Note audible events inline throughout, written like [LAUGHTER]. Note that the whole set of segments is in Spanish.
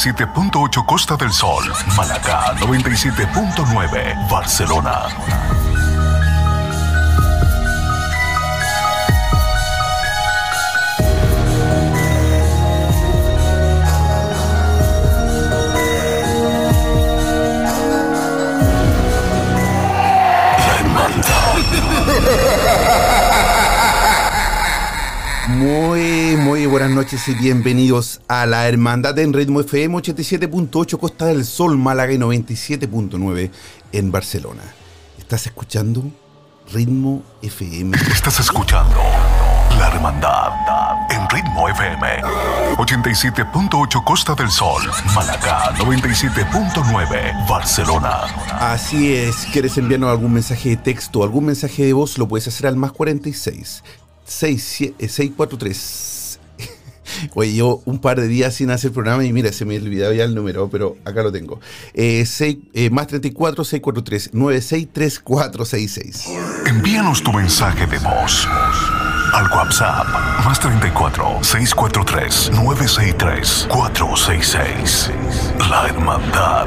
87.8 Costa del Sol, Malacá 97.9 Barcelona. Muy, buenas noches y bienvenidos a la Hermandad en Ritmo FM 87.8 Costa del Sol, Málaga y 97.9 en Barcelona. ¿Estás escuchando Ritmo FM? Estás escuchando La Hermandad en Ritmo FM 87.8 Costa del Sol, Malacá 97.9 Barcelona. Así es, ¿quieres enviarnos algún mensaje de texto o algún mensaje de voz? Lo puedes hacer al más 46 67 eh, 643. Oye, yo un par de días sin hacer programa y mira, se me olvidaba ya el número, pero acá lo tengo. Eh, seis- eh, más 34 643 963466. Envíanos tu mensaje de voz al WhatsApp más 34 643 963 466. La Hermandad.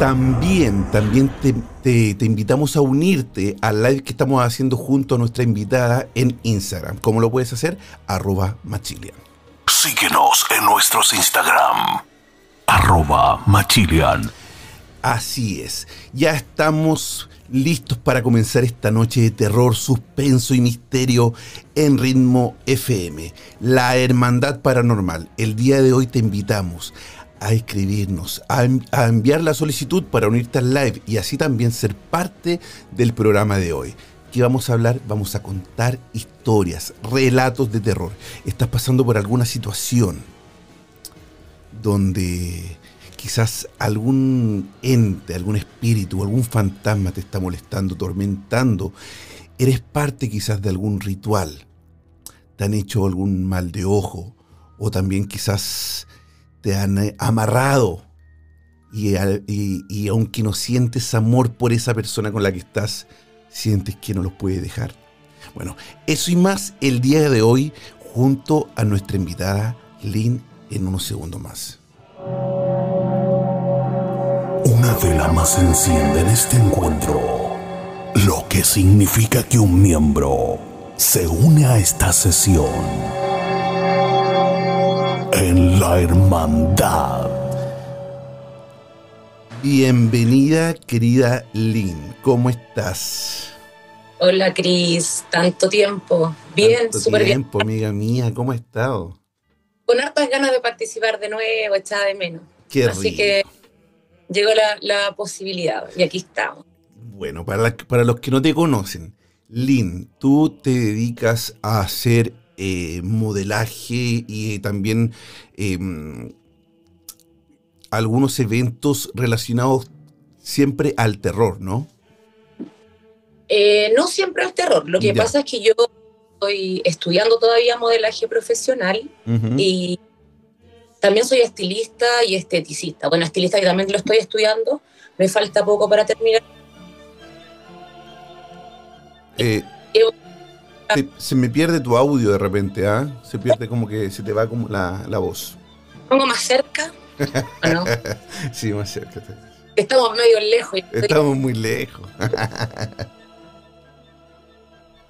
También, también te, te- te invitamos a unirte al live que estamos haciendo junto a nuestra invitada en Instagram. ¿Cómo lo puedes hacer? Arroba Machilian. Síguenos en nuestros Instagram. Arroba Machilian. Así es, ya estamos listos para comenzar esta noche de terror, suspenso y misterio en ritmo FM, la Hermandad Paranormal. El día de hoy te invitamos a escribirnos, a, en- a enviar la solicitud para unirte al live y así también ser parte del programa de hoy. ¿Qué vamos a hablar? Vamos a contar historias, relatos de terror. ¿Estás pasando por alguna situación? donde quizás algún ente, algún espíritu, algún fantasma te está molestando, tormentando. Eres parte quizás de algún ritual. Te han hecho algún mal de ojo o también quizás te han eh, amarrado y- y aunque no sientes amor por esa persona con la que estás, sientes que no los puedes dejar. Bueno, eso y más el día de hoy junto a nuestra invitada Lynn en unos segundos más. Una vela más enciende en este encuentro, lo que significa que un miembro se une a esta sesión en la hermandad. Bienvenida, querida Lynn. ¿Cómo estás? Hola Cris, tanto tiempo. Bien, súper bien. tiempo, amiga mía. ¿Cómo has estado? Con hartas ganas de participar de nuevo, echada de menos. Qué Así rico. que llegó la, la posibilidad y aquí estamos. Bueno, para, la- para los que no te conocen, Lynn, tú te dedicas a hacer eh, modelaje y también eh, algunos eventos relacionados siempre al terror, ¿no? Eh, no siempre el terror, lo que Ya. pasa es que yo estoy estudiando todavía modelaje profesional y también soy estilista y esteticista. Bueno, estilista que también lo estoy estudiando, me falta poco para terminar. Eh, te- se me pierde tu audio de repente, ¿ah? Se pierde como que se te va como la, la voz. Pongo más cerca, ¿o no? [LAUGHS] Sí, más cerca. Estamos medio lejos. Estamos muy lejos. [LAUGHS]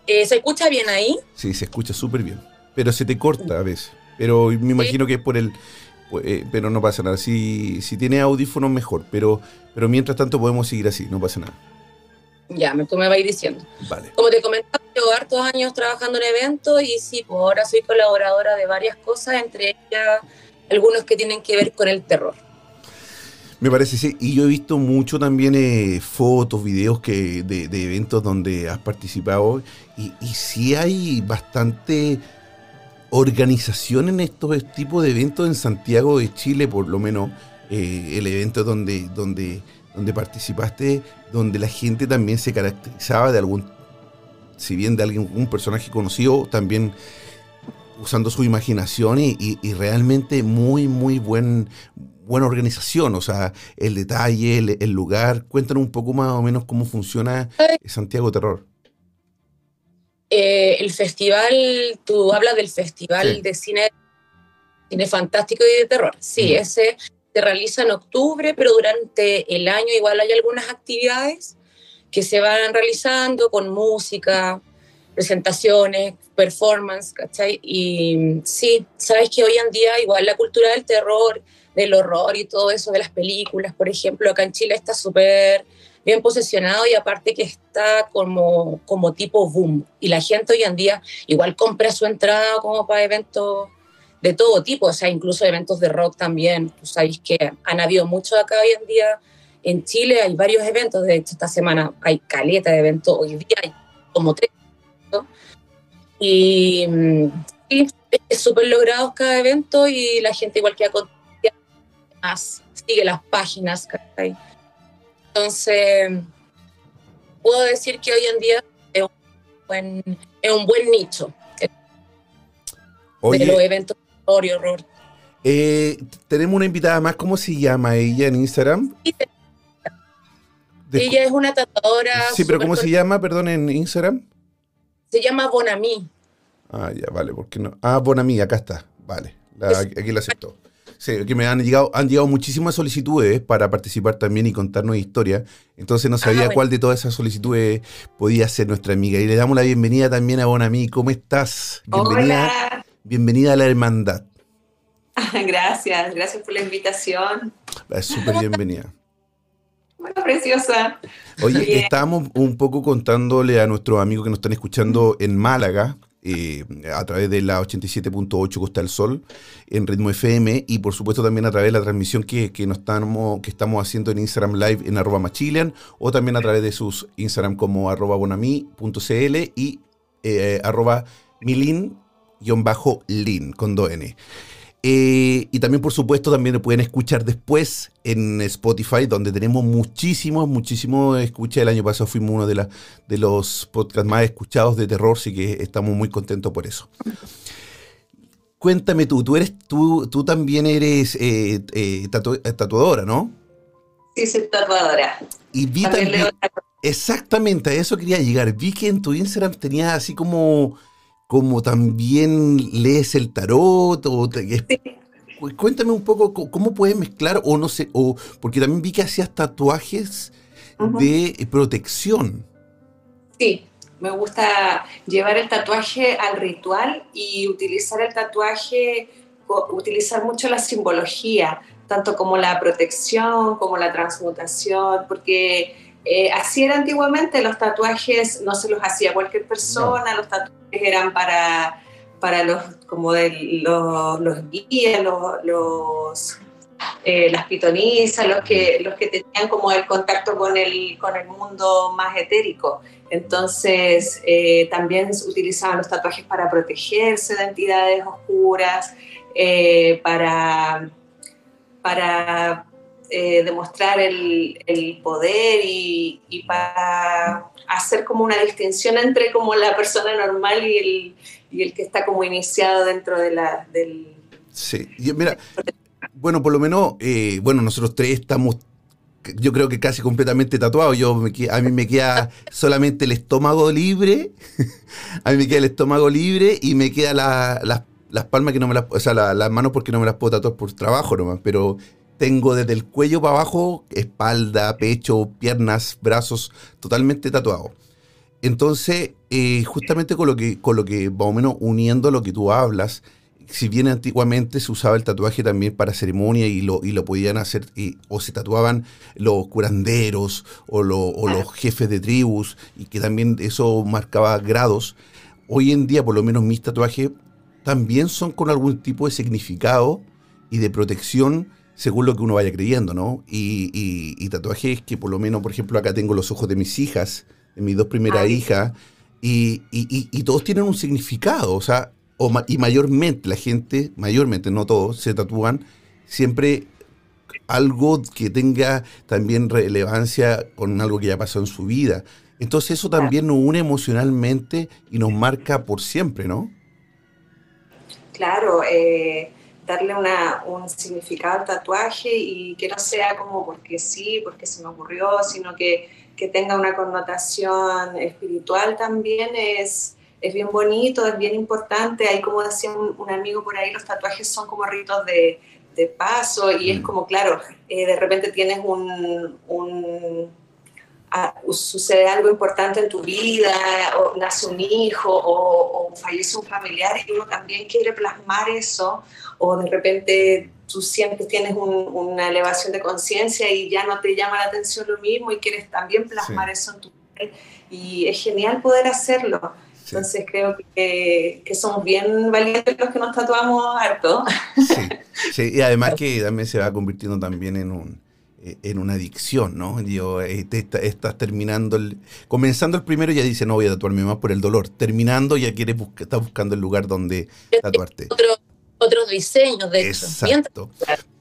Eh, ¿Se escucha bien ahí? Sí, se escucha súper bien. Pero se te corta a veces. Pero me imagino que es por el... eh, pero no pasa nada. Si, si tiene audífonos, mejor. Pero, pero mientras tanto podemos seguir así, no pasa nada. Ya, tú me vas a ir diciendo. Vale. Como te comentaba, llevo hartos años trabajando en eventos y sí, pues ahora soy colaboradora de varias cosas, entre ellas algunos que tienen que ver con el terror. Me parece, sí. Y yo he visto mucho también eh, fotos, videos que, de, eventos donde has participado. Y, y sí hay bastante organización en estos tipos de eventos en Santiago de Chile, por lo menos eh, el evento donde, donde, donde participaste, donde la gente también se caracterizaba de algún, si bien de algún un personaje conocido, también usando su imaginación y, y- y realmente muy, muy buen, buena organización, o sea, el detalle, el, el lugar. Cuéntanos un poco más o menos cómo funciona Santiago Terror. Eh, el festival, tú hablas del festival Sí. de cine, cine fantástico y de terror. Sí, Mm. ese se realiza en octubre, pero durante el año igual hay algunas actividades que se van realizando con música, presentaciones, performance, ¿cachai? Y sí, sabes que hoy en día igual la cultura del terror, del horror y todo eso de las películas, por ejemplo, acá en Chile está súper bien posicionado y aparte que está como, como tipo boom. Y la gente hoy en día igual compra su entrada como para eventos de todo tipo, o sea, incluso eventos de rock también. Tú sabes que han habido muchos acá hoy en día. En Chile hay varios eventos, de hecho esta semana hay caleta de eventos, hoy día hay como tres. ¿No? Y mm, es súper logrado cada evento y la gente igual que más, sigue las páginas. ¿cachai? Entonces, puedo decir que hoy en día es un buen, es un buen nicho de los eventos de horror y horror. eh, tenemos una invitada más, ¿cómo se llama ella en Instagram? Ella es una tatuadora. sí, pero ¿cómo se llama, perdón, en Instagram? Se llama Bonami. Ah, ya, vale, ¿por qué no? Ah, Bonami, acá está, vale, la- Es- aquí la aceptó. Sí, que me han llegado, han llegado muchísimas solicitudes para participar también y contarnos historias. Entonces no sabía bueno. cuál de todas esas solicitudes podía ser nuestra amiga. Y le damos la bienvenida también a Bonami. ¿Cómo estás? Bienvenida, Hola, bienvenida a la hermandad. [LAUGHS] gracias, gracias por la invitación. Es súper bienvenida. [LAUGHS] Preciosa. Oye, Bien. estábamos un poco contándole a nuestros amigos que nos están escuchando en Málaga, eh, a través de la 87.8 Costa del Sol, en Ritmo FM, y por supuesto también a través de la transmisión que, que, nos estamos, que estamos haciendo en Instagram Live en arroba machilian, o también a través de sus Instagram como arroba bonami.cl y eh, arroba milin-lin con 2N. Eh, y también, por supuesto, también lo pueden escuchar después en Spotify, donde tenemos muchísimos, muchísimos escuchas. El año pasado fuimos uno de, la- de los podcasts más escuchados de terror, así que estamos muy contentos por eso. Cuéntame tú, tú, eres, tú, tú también eres eh, eh, tatu- tatuadora, ¿no? Sí, soy tatuadora. Y vi También exactamente, a eso quería llegar. Vi que en tu Instagram tenías así como, como también lees el tarot, o te- Cuéntame un poco co- cómo puedes mezclar, o no sé, o porque también vi que hacías tatuajes de eh, protección. Sí, me gusta llevar el tatuaje al ritual y utilizar el tatuaje, utilizar mucho la simbología, tanto como la protección, como la transmutación, porque eh, así era antiguamente, los tatuajes no se los hacía cualquier persona, los tatuajes eran para, para los, como de, los, los guías, los, los, eh, las pitonisas, los que, los que tenían como el contacto con el, con el mundo más etérico. Entonces, eh, también se utilizaban los tatuajes para protegerse de entidades oscuras, eh, para, para eh, demostrar el, el poder y, y para hacer como una distinción entre como la persona normal y el, y el que está como iniciado dentro de la, del... Sí, y mira, bueno, por lo menos, eh, bueno, nosotros tres estamos, yo creo que casi completamente tatuados. Yo me a mí me queda [LAUGHS] solamente el estómago libre, [LAUGHS] a mí me queda el estómago libre y me queda la- las- las palmas que no me las, o sea, la- las manos porque no me las puedo tatuar por trabajo nomás, pero tengo desde el cuello para abajo, espalda, pecho, piernas, brazos, totalmente tatuado. entonces, eh, justamente con lo que, con lo que, más o menos uniendo lo que tú hablas, si bien antiguamente se usaba el tatuaje también para ceremonia y lo, y lo podían hacer, o se tatuaban los curanderos o, o los jefes de tribus, y que también eso marcaba grados, hoy en día, por lo menos mis tatuajes, también son con algún tipo de significado y de protección según lo que uno vaya creyendo, ¿no? Y, y, tatuajes que por lo menos, por ejemplo, acá tengo los ojos de mis hijas, de mis dos primeras hijas, y, y, todos tienen un significado, o sea, y mayormente la gente, mayormente, no todos, se tatúan siempre algo que tenga también relevancia con algo que ya pasó en su vida. Entonces eso también nos une emocionalmente y nos marca por siempre, ¿no? Claro, eh, darle una, un significado al tatuaje y que no sea como porque sí, porque se me ocurrió, sino que, que tenga una connotación espiritual también es, es bien bonito, es bien importante. Ahí como decía un, amigo por ahí, los tatuajes son como ritos de, de paso y es mm. como, claro, eh, de repente tienes un, un sucede algo importante en tu vida, o nace un hijo, o, fallece un familiar, y uno también quiere plasmar eso, o de repente tú siempre tienes una elevación de conciencia y ya no te llama la atención lo mismo y quieres también plasmar eso en tu vida. Y es genial poder hacerlo. Entonces creo que, que, somos bien valientes los que nos tatuamos harto. Sí, sí, y además que también se va convirtiendo también en un, eh, en una adicción, ¿no? Digo, eh, estás terminando, el, comenzando el primero ya dice, no voy a tatuarme más por el dolor. Terminando ya quieres buscar, estás buscando el lugar donde tatuarte. Otros diseños, de Exacto.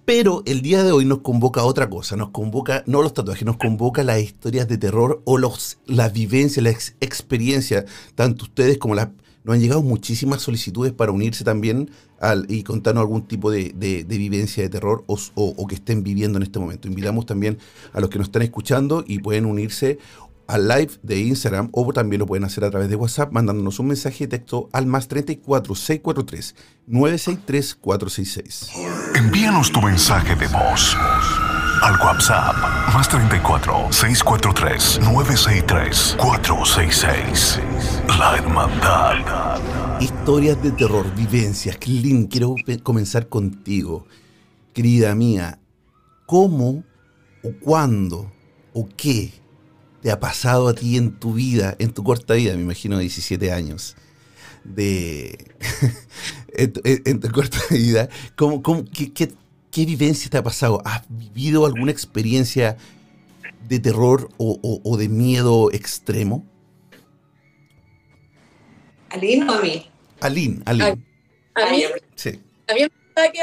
Pero el día de hoy nos convoca otra cosa, nos convoca, no los tatuajes, nos convoca las historias de terror o los, las vivencias, las experiencias, tanto ustedes como las, nos han llegado muchísimas solicitudes para unirse también al, y contarnos algún tipo de, vivencia de terror o, que estén viviendo en este momento. Invitamos también a los que nos están escuchando y pueden unirse al live de Instagram o también lo pueden hacer a través de WhatsApp mandándonos un mensaje de texto al más 34 643 963 466. Envíanos tu mensaje de voz al WhatsApp más 34 643 963 466. La Hermandad. Historias de terror, vivencias. Clint, quiero comenzar contigo. Querida mía, ¿cómo o cuándo o qué te ha pasado a ti en tu vida, en tu corta vida, me imagino 17 años, de [LAUGHS] en, tu, corta [LAUGHS] vida, ¿cómo, qué, qué, ¿Qué vivencia te ha pasado? ¿Has vivido alguna experiencia de terror o, de miedo extremo? ¿Alín o a mí? Alín, Alín. A, mí, sí. A mí me que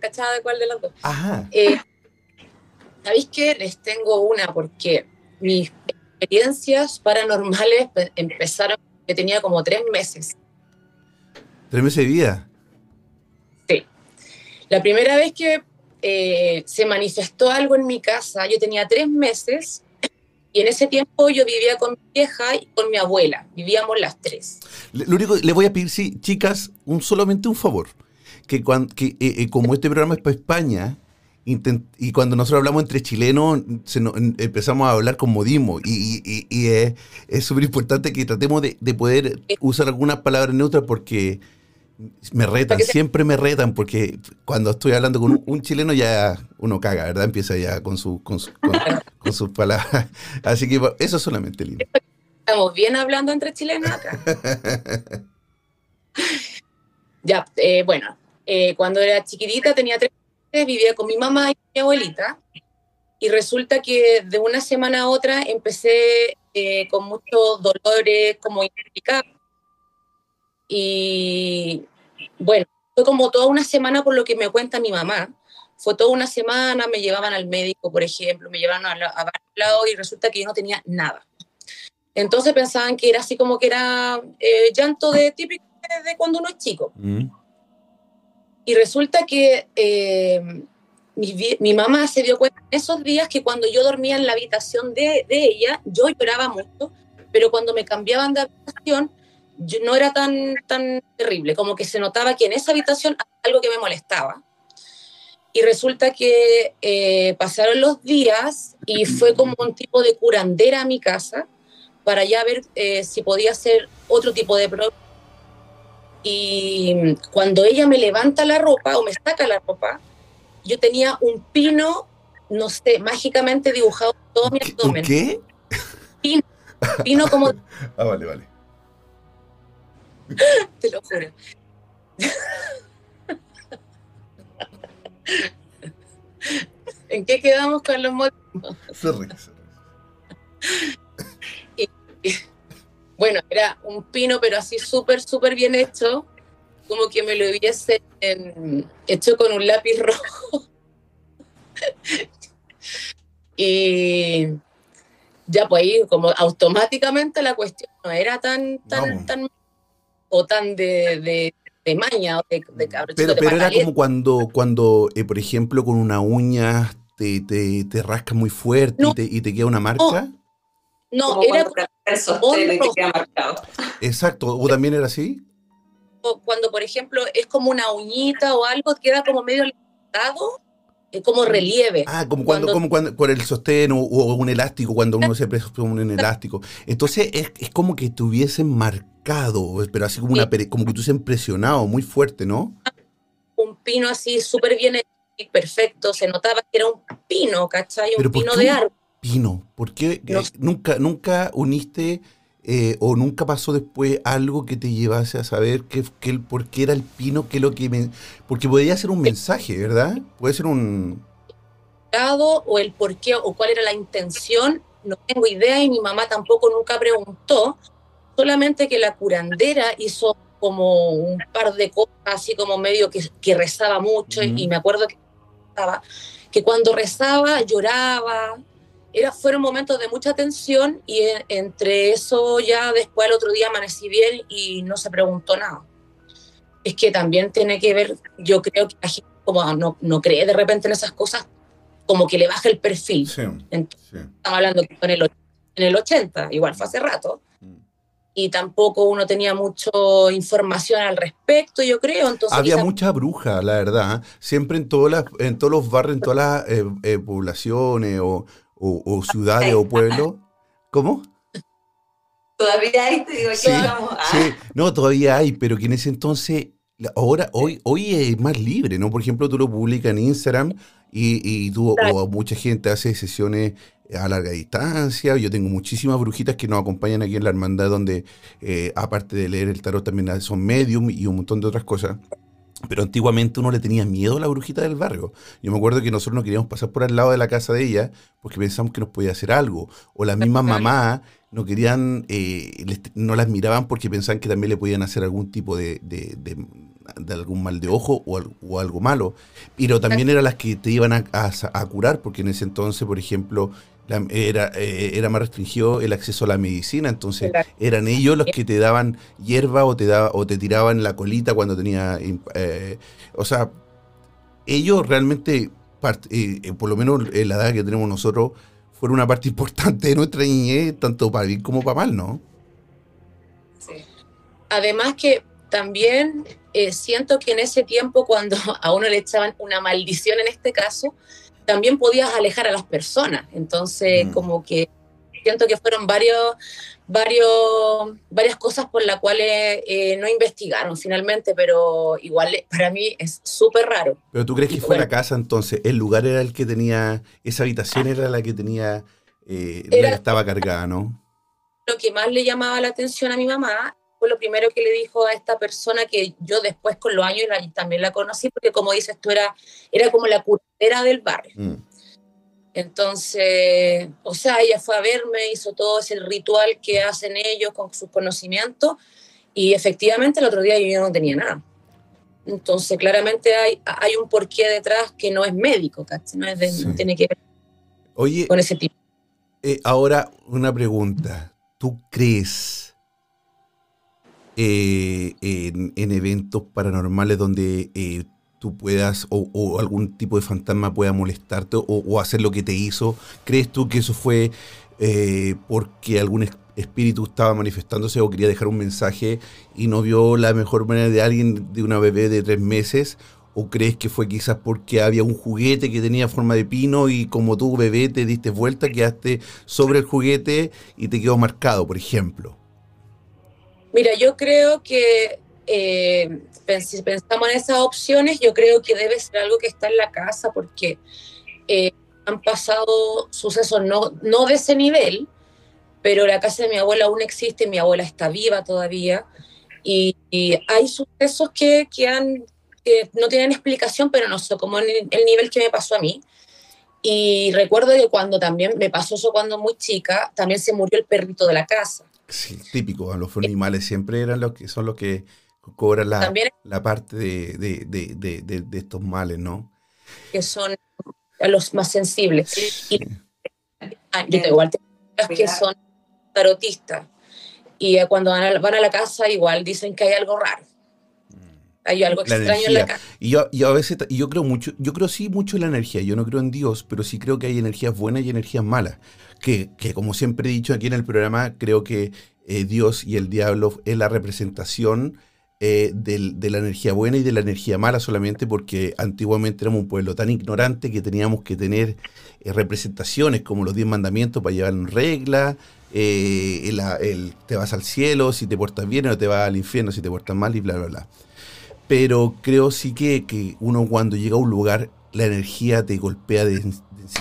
cachaba de cuál de las dos. Ajá. Eh, ¿Sabéis qué? Les tengo una porque mis experiencias paranormales empezaron que tenía como tres meses. ¿Tres meses de vida? La primera vez que eh, se manifestó algo en mi casa, yo tenía tres meses y en ese tiempo yo vivía con mi vieja y con mi abuela. Vivíamos las tres. Lo único le voy a pedir, sí, chicas, un, solamente un favor. Que, cuando, que eh, eh, como este programa es para España, y cuando nosotros hablamos entre chilenos, empezamos a hablar con modismo. Y, es súper importante que tratemos de, de poder usar algunas palabras neutras porque me retan, siempre me retan, porque cuando estoy hablando con un, chileno ya uno caga, ¿verdad? Empieza ya con, su, con, [LAUGHS] sus palabras. Así que eso es solamente lindo. Estamos bien hablando entre chilenos acá. [LAUGHS] ya, eh, bueno, eh, cuando era chiquitita, tenía tres vivía con mi mamá y mi abuelita. Y resulta que de una semana a otra empecé eh, con muchos dolores como inexplicables y bueno, fue como toda una semana por lo que me cuenta mi mamá. Fue toda una semana, me llevaban al médico, por ejemplo, me llevaban a, a varios lados y resulta que yo no tenía nada. Entonces pensaban que era así como que era eh, llanto de típico de, cuando uno es chico. Mm. Y resulta que eh, mi, mamá se dio cuenta en esos días que cuando yo dormía en la habitación de, de ella, yo lloraba mucho, pero cuando me cambiaban de habitación, no era tan, tan terrible, como que se notaba que en esa habitación algo que me molestaba. Y resulta que eh, pasaron los días y fue como un tipo de curandera a mi casa, para ya ver eh, si podía hacer otro tipo de problema. Y cuando ella me levanta la ropa o me saca la ropa, yo tenía un pino, no sé, mágicamente dibujado en todo mi abdomen. ¿Qué? Pino, pino como... [LAUGHS] ah, vale, vale. [LAUGHS] Te lo juro. [LAUGHS] ¿En qué quedamos con los motivos? Se ríe, se ríe. Bueno, era un pino, pero así súper, súper bien hecho, como que me lo hubiese hecho con un lápiz [LAUGHS] rojo. y ya pues ahí como automáticamente la cuestión no era tan, tan, tan o tan de, de, maña o de, de Pero, pero era como cuando, cuando eh, por ejemplo, con una uña te, te, te rasca muy fuerte y, te, y, te, queda una marca. No, era Exacto, ¿o también era así? Cuando, por ejemplo, es como una uñita o algo, queda como medio levantado, como relieve. Ah, como cuando, como cuando con el sostén o, un elástico, cuando uno se pone un elástico. Entonces es, es como que estuviesen marcado, pero así como, una, como que estuviesen presionado muy fuerte, ¿no? Un pino así súper bien perfecto, se notaba que era un pino, ¿cachai? Un pino de árbol. Pino, ¿por qué eh, nunca, nunca uniste eh, o nunca pasó después algo que te llevase a saber que, que, por qué era el pino, que lo que me, porque podría ser un mensaje, ¿verdad? Puede ser un o el por qué o cuál era la intención, no tengo idea y mi mamá tampoco nunca preguntó, solamente que la curandera hizo como un par de cosas así como medio que, que rezaba mucho y me acuerdo que que cuando rezaba lloraba, era, fueron momentos de mucha tensión y entre eso ya después el otro día amanecí bien y no se preguntó nada. Es que también tiene que ver, yo creo que la gente como no, no cree de repente en esas cosas, como que le baja el perfil. Estamos hablando que en el, en el 80, igual fue hace rato, y tampoco uno tenía mucha información al respecto, yo creo. Entonces, Había mucha bruja, la verdad. Siempre en, todas las, en todos los barrios, en todas las eh, eh, poblaciones o, ciudades o pueblos. ¿Cómo? Todavía hay, te digo, sí, sí, no, todavía hay, pero que en ese entonces, ahora, hoy, hoy es más libre, ¿no? Por ejemplo, tú lo publicas en Instagram y, y tú, o mucha gente hace sesiones a larga distancia. Yo tengo muchísimas brujitas que nos acompañan aquí en la hermandad, donde eh, aparte de leer el tarot también son medium y un montón de otras cosas. Pero antiguamente uno le tenía miedo a la brujita del barrio. Yo me acuerdo que nosotros no queríamos pasar por al lado de la casa de ella porque pensamos que nos podía hacer algo. O las mismas mamás no querían, eh, no las miraban porque pensaban que también le podían hacer algún tipo de, de, algún mal de ojo o, algo malo. Pero también eran las que te iban a, a, curar porque en ese entonces, por ejemplo, era, eh, era más restringido el acceso a la medicina, entonces eran ellos los que te daban hierba o te, daba, o te tiraban la colita cuando tenía... Eh, o sea, ellos realmente, eh, por lo menos en la edad que tenemos nosotros, fueron una parte [LAUGHS] importante de nuestra niñez, tanto para bien como para mal, ¿no? Sí. Además que también siento que en ese tiempo, cuando [LAUGHS] a uno le echaban una maldición en este caso, también podías alejar a las personas. Entonces, mm. como que siento que fueron varios, varios, varias cosas por las cuales eh, no investigaron finalmente, pero igual para mí es súper raro. Pero tú crees que fue la casa entonces, el lugar era el que tenía, esa habitación era la que tenía, eh, estaba cargada, ¿no? Lo que más le llamaba la atención a mi mamá fue lo primero que le dijo a esta persona que yo después con los años también la conocí, porque como dices tú, era, era como la curtera del barrio. Mm. Entonces, o sea, ella fue a verme, hizo todo ese ritual que hacen ellos con sus conocimientos y efectivamente el otro día yo no tenía nada. Entonces, claramente hay, hay un porqué detrás que no es médico, No, es no tiene que ver Oye, con ese tipo. Eh, ahora, una pregunta. ¿Tú crees eh, en, eventos paranormales donde eh, tú puedas o, algún tipo de fantasma pueda molestarte o, hacer lo que te hizo? ¿Crees tú que eso fue eh, porque algún espíritu estaba manifestándose o quería dejar un mensaje y no vio la mejor manera de alguien, de una bebé de tres meses? ¿O crees que fue quizás porque había un juguete que tenía forma de pino y como tú bebé te diste vuelta, quedaste sobre el juguete y te quedó marcado, por ejemplo? Mira, yo creo que eh, si pensamos en esas opciones, yo creo que debe ser algo que está en la casa porque eh, han pasado sucesos no, no de ese nivel, pero la casa de mi abuela aún existe, mi abuela está viva todavía y, hay sucesos que, que, han, que no tienen explicación, pero no sé, como el, el nivel que me pasó a mí. Y recuerdo que cuando también me pasó eso cuando muy chica, también se murió el perrito de la casa. Sí, típico, los animales siempre eran los que son los que cobran la, la parte de, de, de, de, estos males, ¿no? Que son los más sensibles. Y, yo igual que son tarotistas y cuando van a, van a la casa igual dicen que hay algo raro. Hay algo extraño en la casa. Y yo, a veces, y yo creo mucho, yo creo sí mucho en la energía. Yo no creo en Dios, pero sí creo que hay energías buenas y energías malas. Que, que como siempre he dicho aquí en el programa, creo que eh, Dios y el diablo es la representación eh, de la energía buena y de la energía mala solamente porque antiguamente éramos un pueblo tan ignorante que teníamos que tener eh, representaciones como los diez mandamientos para llevar en regla, eh, el, te vas al cielo si te portas bien o te vas al infierno si te portas mal y bla, bla, bla. Pero creo sí que, que uno cuando llega a un lugar la energía te golpea de,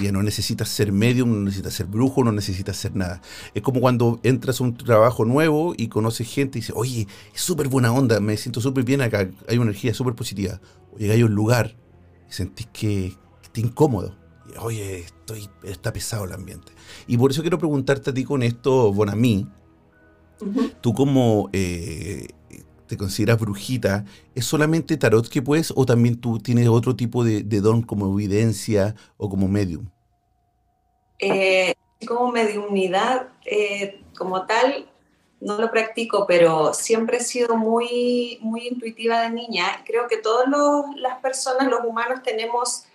ya no necesitas ser medium, no necesitas ser brujo, no necesitas ser nada. Es como cuando entras a un trabajo nuevo y conoces gente y dices, oye, es súper buena onda, me siento súper bien acá, hay una energía súper positiva. O llegáis a un lugar y sentís que, que incómodo. oye, estoy, está pesado el ambiente. Y por eso quiero preguntarte a ti con esto, Bonamí, tú como eh, te consideras brujita, ¿es solamente tarot que puedes o también tú tienes otro tipo de, don como evidencia o como medium? Eh, como mediumnidad, eh, como tal, no lo practico, pero siempre he sido muy, muy intuitiva de niña. Creo que todas las personas, los humanos, tenemos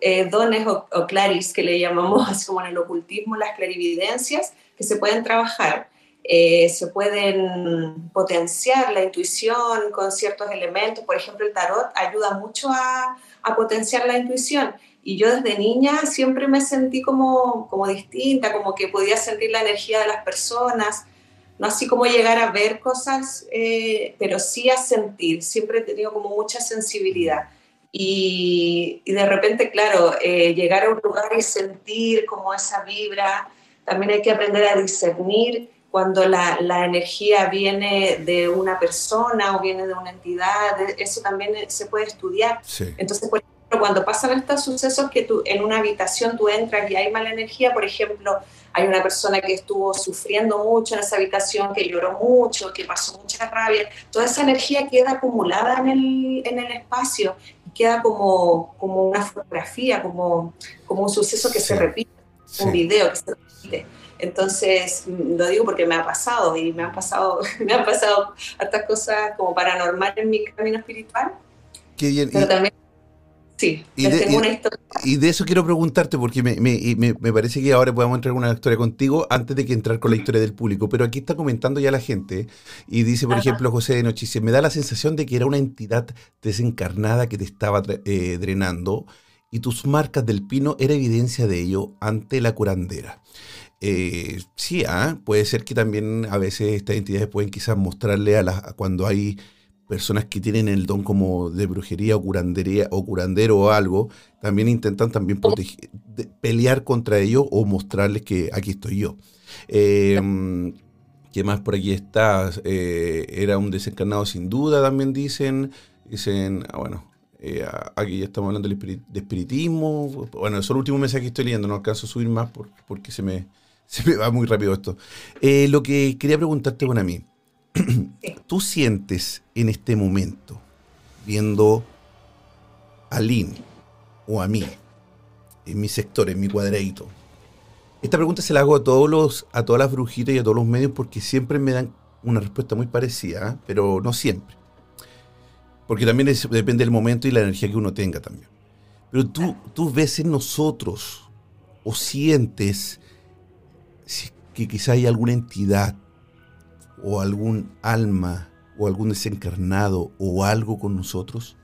eh, dones o, o, claris, que le llamamos [LAUGHS] como en el ocultismo, las clarividencias, que se pueden trabajar. Eh, se pueden potenciar la intuición con ciertos elementos. Por ejemplo, el tarot ayuda mucho a, potenciar la intuición. Y yo desde niña siempre me sentí como, como distinta, como que podía sentir la energía de las personas, no así como llegar a ver cosas, eh, pero sí a sentir. Siempre he tenido como mucha sensibilidad. Y, de repente, claro, eh, llegar a un lugar y sentir como esa vibra, también hay que aprender a discernir cuando la, la, energía viene de una persona o viene de una entidad, eso también se puede estudiar. Entonces, por ejemplo, cuando pasan estos sucesos que tú en una habitación tú entras y hay mala energía, por ejemplo, hay una persona que estuvo sufriendo mucho en esa habitación, que lloró mucho, que pasó mucha rabia, toda esa energía queda acumulada en el, en el espacio queda como, como una fotografía, como, como un suceso que se repite, un video que se repite. Entonces, lo digo porque me ha pasado y me han pasado, [LAUGHS] me han pasado hartas cosas como paranormales en mi camino espiritual. Qué bien. Pero también, sí, y de, tengo una historia. Y de eso quiero preguntarte porque me, me, me, parece que ahora podemos entrar en una historia contigo antes de que entrar con la historia del público. Pero aquí está comentando ya la gente y dice, por ejemplo, José de Nochice, me da la sensación de que era una entidad desencarnada que te estaba eh, drenando y tus marcas del pino era evidencia de ello ante la curandera. Eh, sí, ah, puede ser que también a veces estas entidades pueden quizás mostrarle a, las cuando hay personas que tienen el don como de brujería o curandería o curandero o algo, también intentan también pelear contra ellos o mostrarles que aquí estoy yo. Eh, ¿Qué más por aquí está? Eh, era un desencarnado sin duda, también dicen. Dicen, ah, bueno, eh, aquí ya estamos hablando de espiritismo. Bueno, son los últimos meses que estoy leyendo, no alcanzo a subir más porque se me, se me va muy rápido esto. Eh, lo que quería preguntarte, bueno, a mí, [CLEARS THROAT] ¿tú sientes en este momento, viendo a Lynn o a mí, en mi sector, en mi cuadradito, esta pregunta se la hago a todos los, a todas las brujitas y a todos los medios porque siempre me dan una respuesta muy parecida, ¿eh? pero no siempre. Porque también depende del momento y la energía que uno tenga también. Pero tú, tú ves en nosotros o sientes que quizá hay alguna entidad o algún alma o algún desencarnado o algo con nosotros?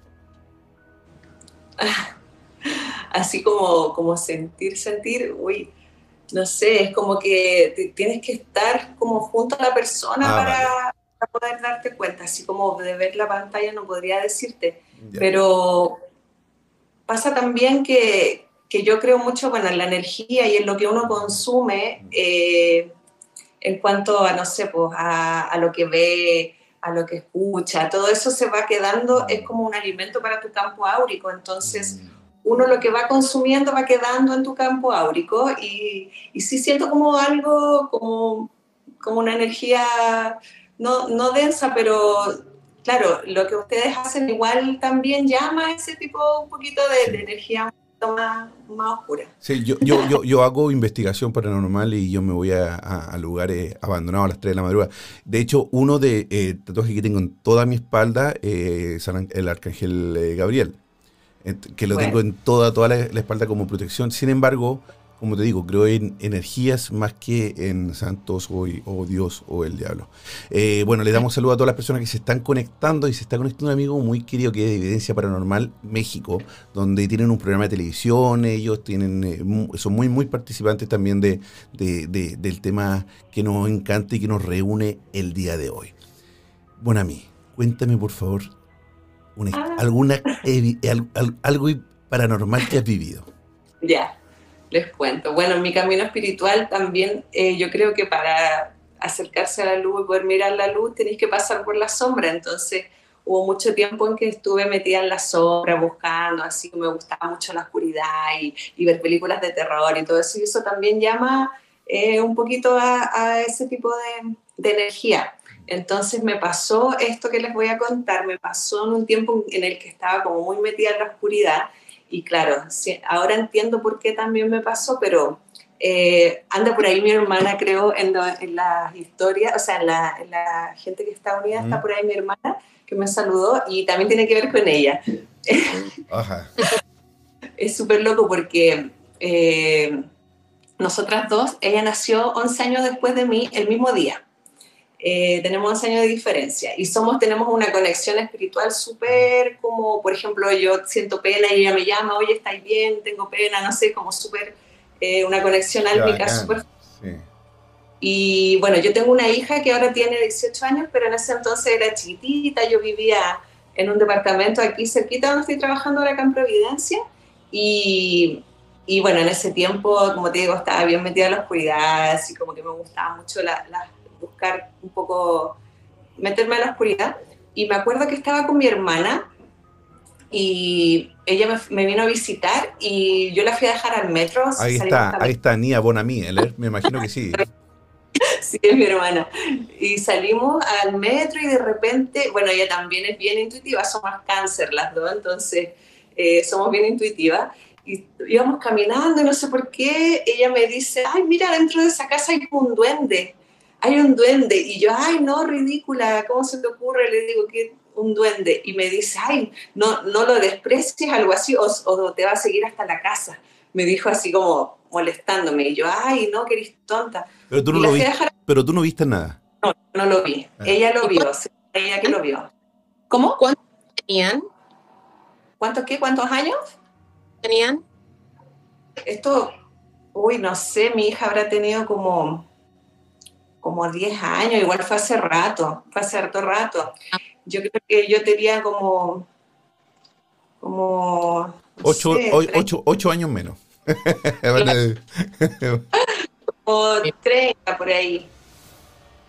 [LAUGHS] así como, como sentir, sentir, uy, no sé, es como que tienes que estar como junto a la persona ah, para, poder darte cuenta, así como de ver la pantalla no podría decirte, pero pasa también que, que, yo creo mucho bueno, en la energía y en lo que uno consume eh, en cuanto a, no sé, pues a, a lo que ve, a lo que escucha, todo eso se va quedando, es como un alimento para tu campo áurico, entonces mm. uno lo que va consumiendo va quedando en tu campo áurico y, y sí siento como algo, como, como una energía no, no densa, pero claro, lo que ustedes hacen igual también llama ese tipo un poquito de, energía más, más, oscura. Sí, yo, yo, yo, yo, hago investigación paranormal y yo me voy a, a, lugares abandonados a las 3 de la madrugada. De hecho, uno de eh, tatuajes que tengo en toda mi espalda eh, es el arcángel eh, Gabriel que lo tengo en toda, toda la, espalda como protección. Sin embargo, como te digo, creo en energías más que en santos o, o Dios o el diablo. Eh, bueno, le damos saludo a todas las personas que se están conectando y se está conectando un amigo muy querido que es de Evidencia Paranormal México, donde tienen un programa de televisión, ellos tienen, eh, son muy, muy participantes también de, del tema que nos encanta y que nos reúne el día de hoy. Bueno, a mí, cuéntame por favor Ah. alguna algo paranormal que has vivido. Ya, les cuento. Bueno, en mi camino espiritual también eh, yo creo que para acercarse a la luz y poder mirar la luz tenéis que pasar por la sombra. Entonces hubo mucho tiempo en que estuve metida en la sombra buscando, así me gustaba mucho la oscuridad y, ver películas de terror y todo eso. Y eso también llama eh, un poquito a, ese tipo de, de energía. Entonces me pasó esto que les voy a contar, me pasó en un tiempo en el que estaba como muy metida en la oscuridad y claro, ahora entiendo por qué también me pasó, pero eh, anda por ahí mi hermana, creo, en, las historias, o sea, en la, gente que está unida, está por ahí mi hermana que me saludó y también tiene que ver con ella. [LAUGHS] es súper loco porque eh, nosotras dos, ella nació 11 años después de mí, el mismo día. Eh, tenemos 11 años de diferencia y somos, tenemos una conexión espiritual súper como, por ejemplo, yo siento pena y ella me llama, oye, ¿estáis bien? Tengo pena, no sé, como súper, eh, una conexión álmica súper... Y bueno, yo tengo una hija que ahora tiene 18 años, pero en ese entonces era chiquitita, yo vivía en un departamento aquí cerquita donde estoy trabajando ahora acá en Providencia y, y bueno, en ese tiempo, como te digo, estaba bien metida en la oscuridad, así como que me gustaba mucho la, la buscar un poco, meterme en la oscuridad. Y me acuerdo que estaba con mi hermana y ella me, vino a visitar y yo la fui a dejar al metro. Ahí está, ahí está Nia Bonami, me imagino que sí. [LAUGHS] sí, es mi hermana. Y salimos al metro y de repente, bueno, ella también es bien intuitiva, somos cáncer las dos, entonces eh, somos bien intuitivas. Y íbamos caminando y no sé por qué, ella me dice, ay, mira, dentro de esa casa hay un duende hay un duende. Y yo, ay, no, ridícula, ¿cómo se te ocurre? Le digo que un duende. Y me dice, ay, no, no lo desprecies, algo así, o, te va a seguir hasta la casa. Me dijo así como molestándome. Y yo, ay, no, que eres tonta. Pero tú no, lo viste, pero tú no viste nada. No, no lo vi. Ah. Ella lo vio, ella que lo vio. ¿Cómo? ¿Cuántos tenían? ¿Cuántos qué? ¿Cuántos años? ¿Tenían? Esto, uy, no sé, mi hija habrá tenido como como 10 años, igual fue hace rato, fue hace harto rato. Yo creo que yo tenía como... como... 8 ocho, años menos. [LAUGHS] como 30 por ahí.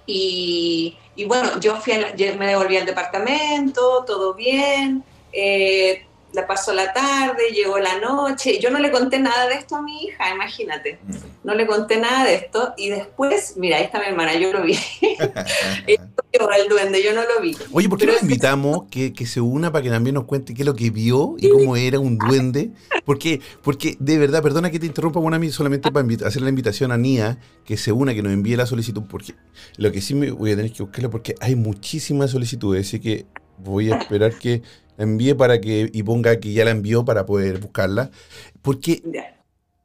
Y, y bueno, yo, fui me devolví al departamento, todo bien. Eh, la pasó la tarde, llegó la noche. Yo no le conté nada de esto a mi hija, imagínate. No le conté nada de esto. Y después, mira, ahí está mi hermana, yo lo vi. [LAUGHS] el duende, yo no lo vi. Oye, ¿por qué no invitamos que, que, se una para que también nos cuente qué es lo que vio y cómo era un duende? Porque, porque de verdad, perdona que te interrumpa, bueno, a mí solamente para hacer la invitación a Nia que se una, que nos envíe la solicitud, porque lo que sí me voy a tener que buscarlo porque hay muchísimas solicitudes, así que voy a esperar que envíe para que y ponga que ya la envió para poder buscarla. Porque.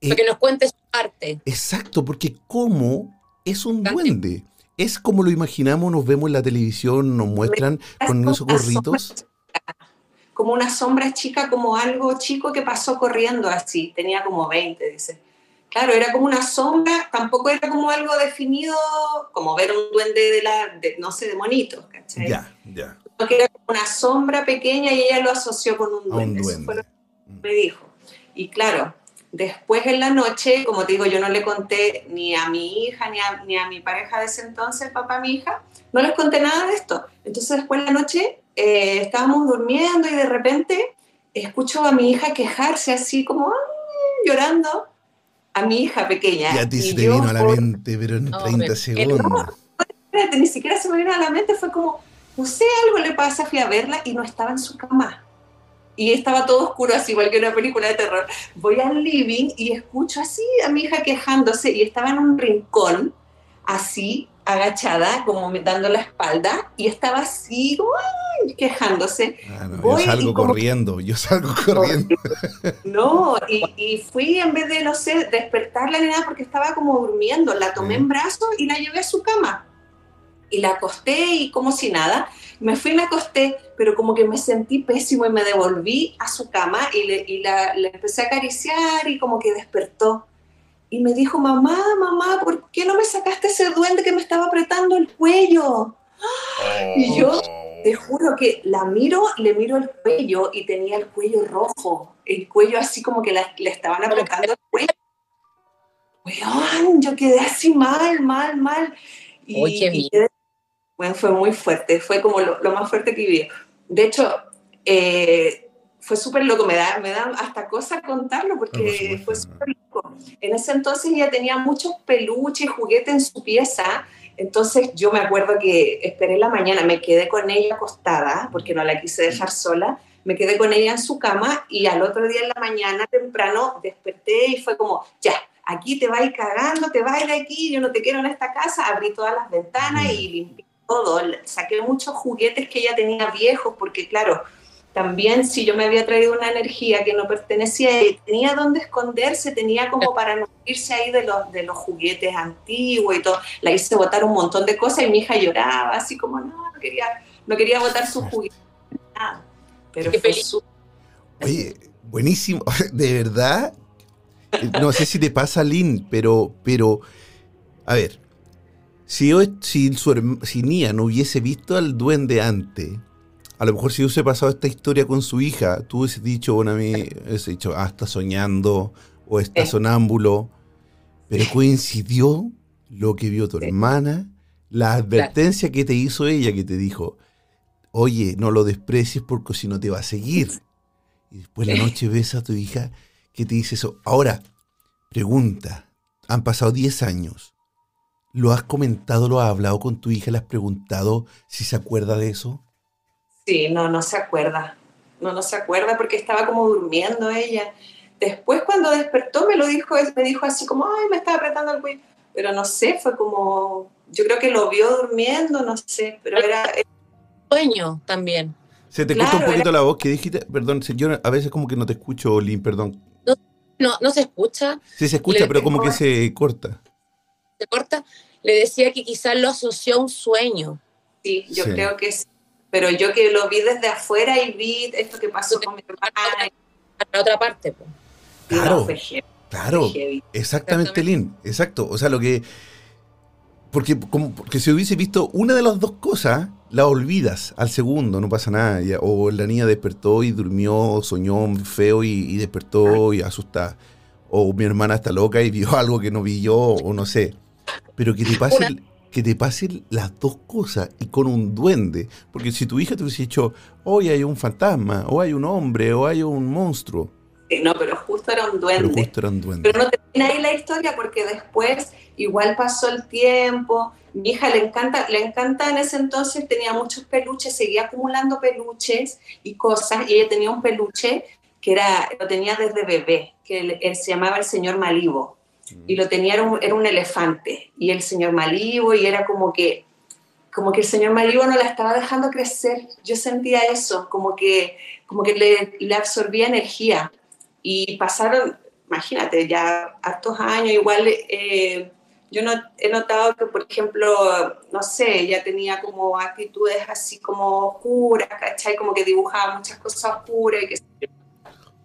Eh, porque nos cuente su parte. Exacto, porque cómo es un duende. Es como lo imaginamos, nos vemos en la televisión, nos muestran con esos gorritos. como una sombra chica, como algo chico que pasó corriendo así, tenía como 20, dice. Claro, era como una sombra, tampoco era como algo definido, como ver un duende de la, no sé, de monitos, ¿cachai? Ya, ya. Que era como una sombra pequeña y ella lo asoció con un duende. A un duende. Eso fue lo que me dijo. Y claro, después en la noche, como te digo, yo no le conté ni a mi hija, ni a, ni a mi pareja de ese entonces, papá, mi hija, no les conté nada de esto. Entonces después en la noche eh, estábamos durmiendo y de repente escucho a mi hija quejarse así como "Ay", llorando a mi hija pequeña. Ya a ti Y se te vino a la mente, pero en No, 30 me- segundos. espérate, ni siquiera se me vino a la mente, fue como, no sé, algo le pasa, fui a verla y no estaba en su cama. Y estaba todo oscuro, así igual que una película de terror. Voy al living y escucho así a mi hija quejándose y estaba en un rincón, así, agachada, como dando la espalda, y estaba así, quejándose. Ah, no, Voy yo salgo corriendo, yo salgo [LAUGHS] corriendo. No, y, y fui en vez de, no sé, despertarla ni nada porque estaba como durmiendo, la tomé en brazos y la llevé a su cama. Y la acosté y como si nada, me fui y me acosté, pero como que me sentí pésimo y me devolví a su cama y le, y la, le empecé a acariciar y como que despertó. Y me dijo, mamá, mamá, ¿por qué no me sacaste ese duende que me estaba apretando el cuello? Y yo te juro que la miro, le miro el cuello y tenía el cuello rojo, el cuello así como que la- le estaban apretando el cuello. Weón, yo quedé así mal, mal, mal. Y, Uy, qué y bien. quedé- bueno, fue muy fuerte, fue como lo, lo más fuerte que viví. De hecho, eh, fue súper loco, me da, me da hasta cosa contarlo Ah, por porque supuesto, fue súper loco. En ese entonces ella tenía muchos peluches y juguetes en su pieza entonces yo me acuerdo que esperé la mañana, me quedé con ella acostada, porque no la quise dejar sola, me quedé con ella en su cama y al otro día en la mañana temprano desperté y fue como, ya, aquí te vais cagando, te vas de aquí, yo no te quiero en esta casa, abrí todas las ventanas y limpié todo, saqué muchos juguetes que ella tenía viejos, porque claro, también si yo me había traído una energía que no pertenecía tenía dónde esconderse, tenía como para no irse ahí de los, de los juguetes antiguos y todo. La hice botar un montón de cosas y mi hija lloraba, así como, no, no quería, no quería botar sus juguetes. Nada. Pero Qué fue su- Oye, buenísimo. [LAUGHS] De verdad, no sé si te pasa, Lynn, pero, pero, a ver, si, yo, si, su, si Nia no hubiese visto al duende antes, a lo mejor si hubiese pasado esta historia con su hija, tú hubieses dicho, bueno, a mí, hubiese dicho, ah, está soñando, o está Sí. sonámbulo, pero coincidió lo que vio tu Sí. hermana, la advertencia que te hizo ella, que te dijo, oye, no lo desprecies porque si no te va a seguir. Y después la noche ves a tu hija que te dice eso. Ahora, pregunta, han pasado 10 años. ¿Lo has comentado, lo has hablado con tu hija, le has preguntado si se acuerda de eso? Sí, no, no se acuerda. No, no se acuerda porque estaba como durmiendo ella. Después cuando despertó me lo dijo, me dijo así como, ay, me estaba apretando el cuello. Pero no sé, fue como, yo creo que lo vio durmiendo, no sé, pero era, Sueño también. Se te Claro, corta un poquito la voz que dijiste, perdón, yo a veces como que no te escucho, Lynn, perdón. No, no se escucha, Sí se escucha, Le- pero como que se corta. se corta. Le decía que quizás lo asoció a un sueño. sí, yo Sí. creo que sí. Pero yo que lo vi desde afuera y vi esto que pasó con mi hermana. A la otra parte. pues. no, Claro. fue heavy, Claro, fue exactamente, Exactamente. Lynn, exacto. O sea, lo que... Porque, como, porque si hubiese visto una de las dos cosas, la olvidas al segundo, no pasa nada. ya, o la niña despertó y durmió, soñó feo y, y despertó y asustada. O mi hermana está loca y vio [LAUGHS] algo que no vi yo, o no sé. Pero que te pase, Una- que te pasen las dos cosas y con un duende. Porque si tu hija te hubiese dicho, hoy hay un fantasma, o hay un hombre, o hay un monstruo. Sí, No, pero justo era un Pero duende. justo era un duende. Pero no termina ahí la historia porque después igual pasó el tiempo. Mi hija le encanta, le encanta en ese entonces, tenía muchos peluches, seguía acumulando peluches y cosas. Y ella tenía un peluche que era, lo tenía desde bebé, que él, él se llamaba el señor Malibo. Y lo tenía, era un, era un elefante. Y el señor Malibo, y era como que, como que el señor Malibo no la estaba dejando crecer. Yo sentía eso, como que, como que le, le absorbía energía. Y pasaron, imagínate, ya hartos años, igual eh, yo no, he notado que, por ejemplo, no sé, ella tenía como actitudes así como oscuras, ¿cachai? Como que dibujaba muchas cosas oscuras y que...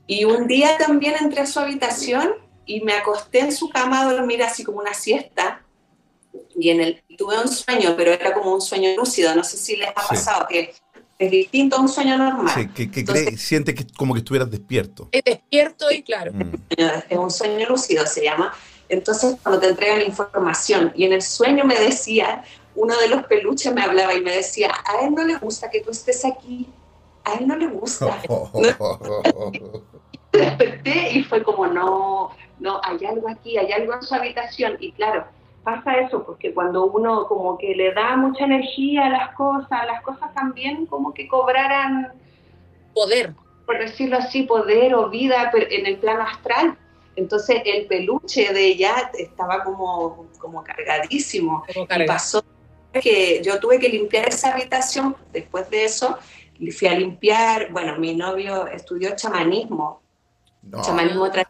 Y un día también entré a su habitación y me acosté en su cama a dormir así como una siesta y en el tuve un sueño, pero era como un sueño lúcido, no sé si les ha pasado que es distinto a un sueño normal. Sí, que, que siente que como que estuvieras despierto. Es despierto y claro. Mm. Es un sueño lúcido se llama. Entonces cuando te entregan la información y en el sueño me decía, uno de los peluches me hablaba y me decía, a él no le gusta que tú estés aquí, a él no le gusta. [LAUGHS] [LAUGHS] Desperté y fue como, no, no, hay algo aquí, hay algo en su habitación. Y claro, pasa eso, porque cuando uno como que le da mucha energía a las cosas, las cosas también como que cobraran poder, por decirlo así, poder o vida en el plano astral. Entonces el peluche de ella estaba como, como cargadísimo. y pasó que yo tuve que limpiar esa habitación. Después de eso, fui a limpiar. Bueno, mi novio estudió chamanismo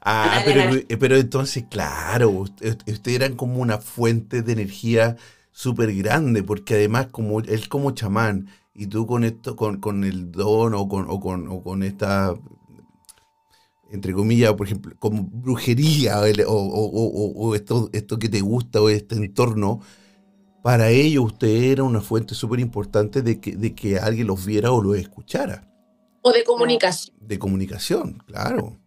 Ah, pero, eh, pero entonces, claro, ustedes eran como una fuente de energía súper grande, porque además como él como chamán y tú con esto, con, con el don o con, o con, o con esta entre comillas, por ejemplo, como brujería o, o, o, esto, esto que te gusta o este entorno, para ello usted era una fuente súper importante de que, de que alguien los viera o los escuchara. O de comunicación. De comunicación, claro.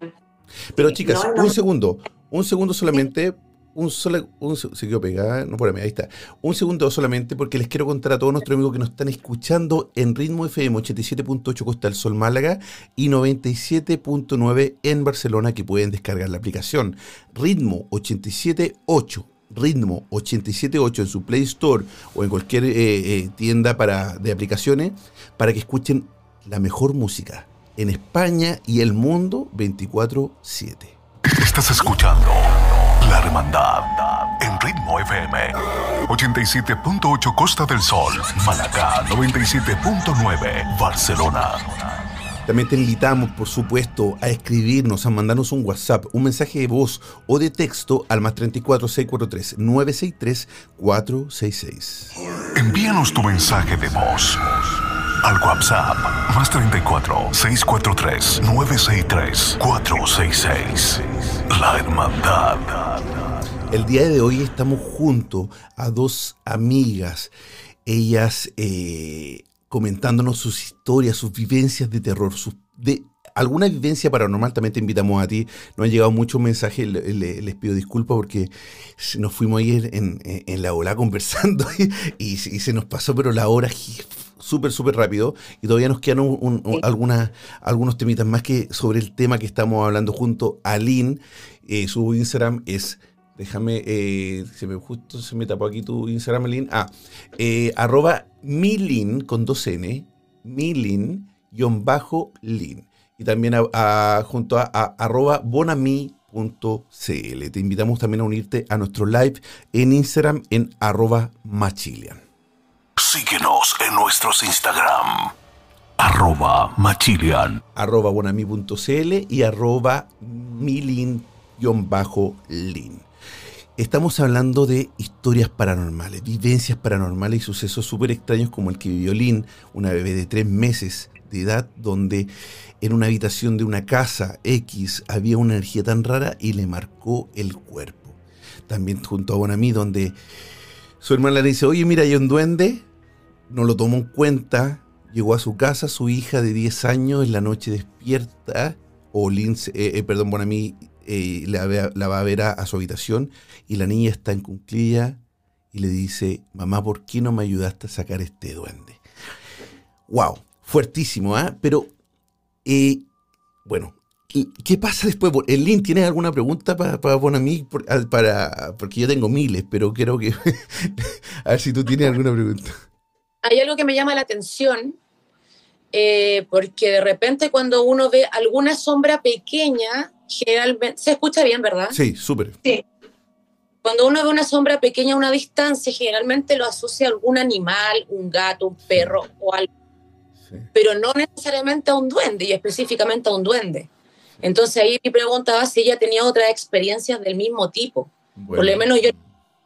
Pero chicas, un segundo, un segundo solamente, un solo, un, se quedó pegada, no, por ahí está. Un segundo solamente porque les quiero contar a todos nuestros amigos que nos están escuchando en Ritmo FM 87.8 Costa del Sol Málaga y 97.9 en Barcelona que pueden descargar la aplicación Ritmo 87.8 Ritmo 87.8 en su Play Store o en cualquier eh, eh, tienda para, de aplicaciones para que escuchen la mejor música en España y el mundo 24/7. Estás escuchando La Hermandad en Ritmo FM 87.8 Costa del Sol, Málaga 97.9 Barcelona. También te invitamos, por supuesto, a escribirnos, a mandarnos un WhatsApp, un mensaje de voz o de texto al más 34 643 963 466. Envíanos tu mensaje de voz al WhatsApp más 34 643 963 466. La Hermandad. El día de hoy estamos junto a dos amigas. Ellas eh, comentándonos sus historias, sus vivencias de terror, sus de alguna vivencia paranormal también te invitamos a ti. Nos han llegado muchos mensajes, les pido disculpas porque nos fuimos ayer en, en, la ola [LAUGHS] conversando y, y, se nos pasó, pero la hora súper, súper rápido y todavía nos quedan algunas, algunos temitas más que sobre el tema que estamos hablando junto a Lynn. Eh, su Instagram es, déjame, eh, se me, justo se me tapó aquí tu Instagram, Lynn. Ah, eh, arroba milin con dos N, milin guion bajo lin. Y también junto a, arroba bonami.cl. Te invitamos también a unirte a nuestro live en Instagram en arroba machilian. Síguenos en nuestros Instagram. Arroba Machilian. Bonami.cl y arroba milin-lin. Estamos hablando de historias paranormales, vivencias paranormales y sucesos súper extraños como el que vivió Lin, una bebé de tres meses de edad, donde en una habitación de una casa X había una energía tan rara y le marcó el cuerpo. También junto a Bonami, donde su hermana le dice, oye, mira, hay un duende, no lo tomó en cuenta, llegó a su casa, su hija de 10 años en la noche despierta, o Lince, eh, eh, perdón, bueno, a mí eh, la, va a ver a, su habitación y la niña está en cunclilla y le dice, mamá, ¿por qué no me ayudaste a sacar este duende? Wow, fuertísimo, ¿ah? Pero, bueno, ¿qué pasa después? El Lin, ¿tienes alguna pregunta para, para, para mí? Para, porque yo tengo miles, pero creo que... [LAUGHS] a ver si tú tienes alguna pregunta hay algo que me llama la atención, eh, porque de repente cuando uno ve alguna sombra pequeña, generalmente, se escucha bien, ¿verdad? Sí, súper. Sí. Cuando uno ve una sombra pequeña a una distancia, generalmente lo asocia a algún animal, un gato, un perro o algo. Pero no necesariamente a un duende y específicamente a un duende. Entonces ahí me preguntaba si ella tenía otras experiencias del mismo tipo. Por lo menos yo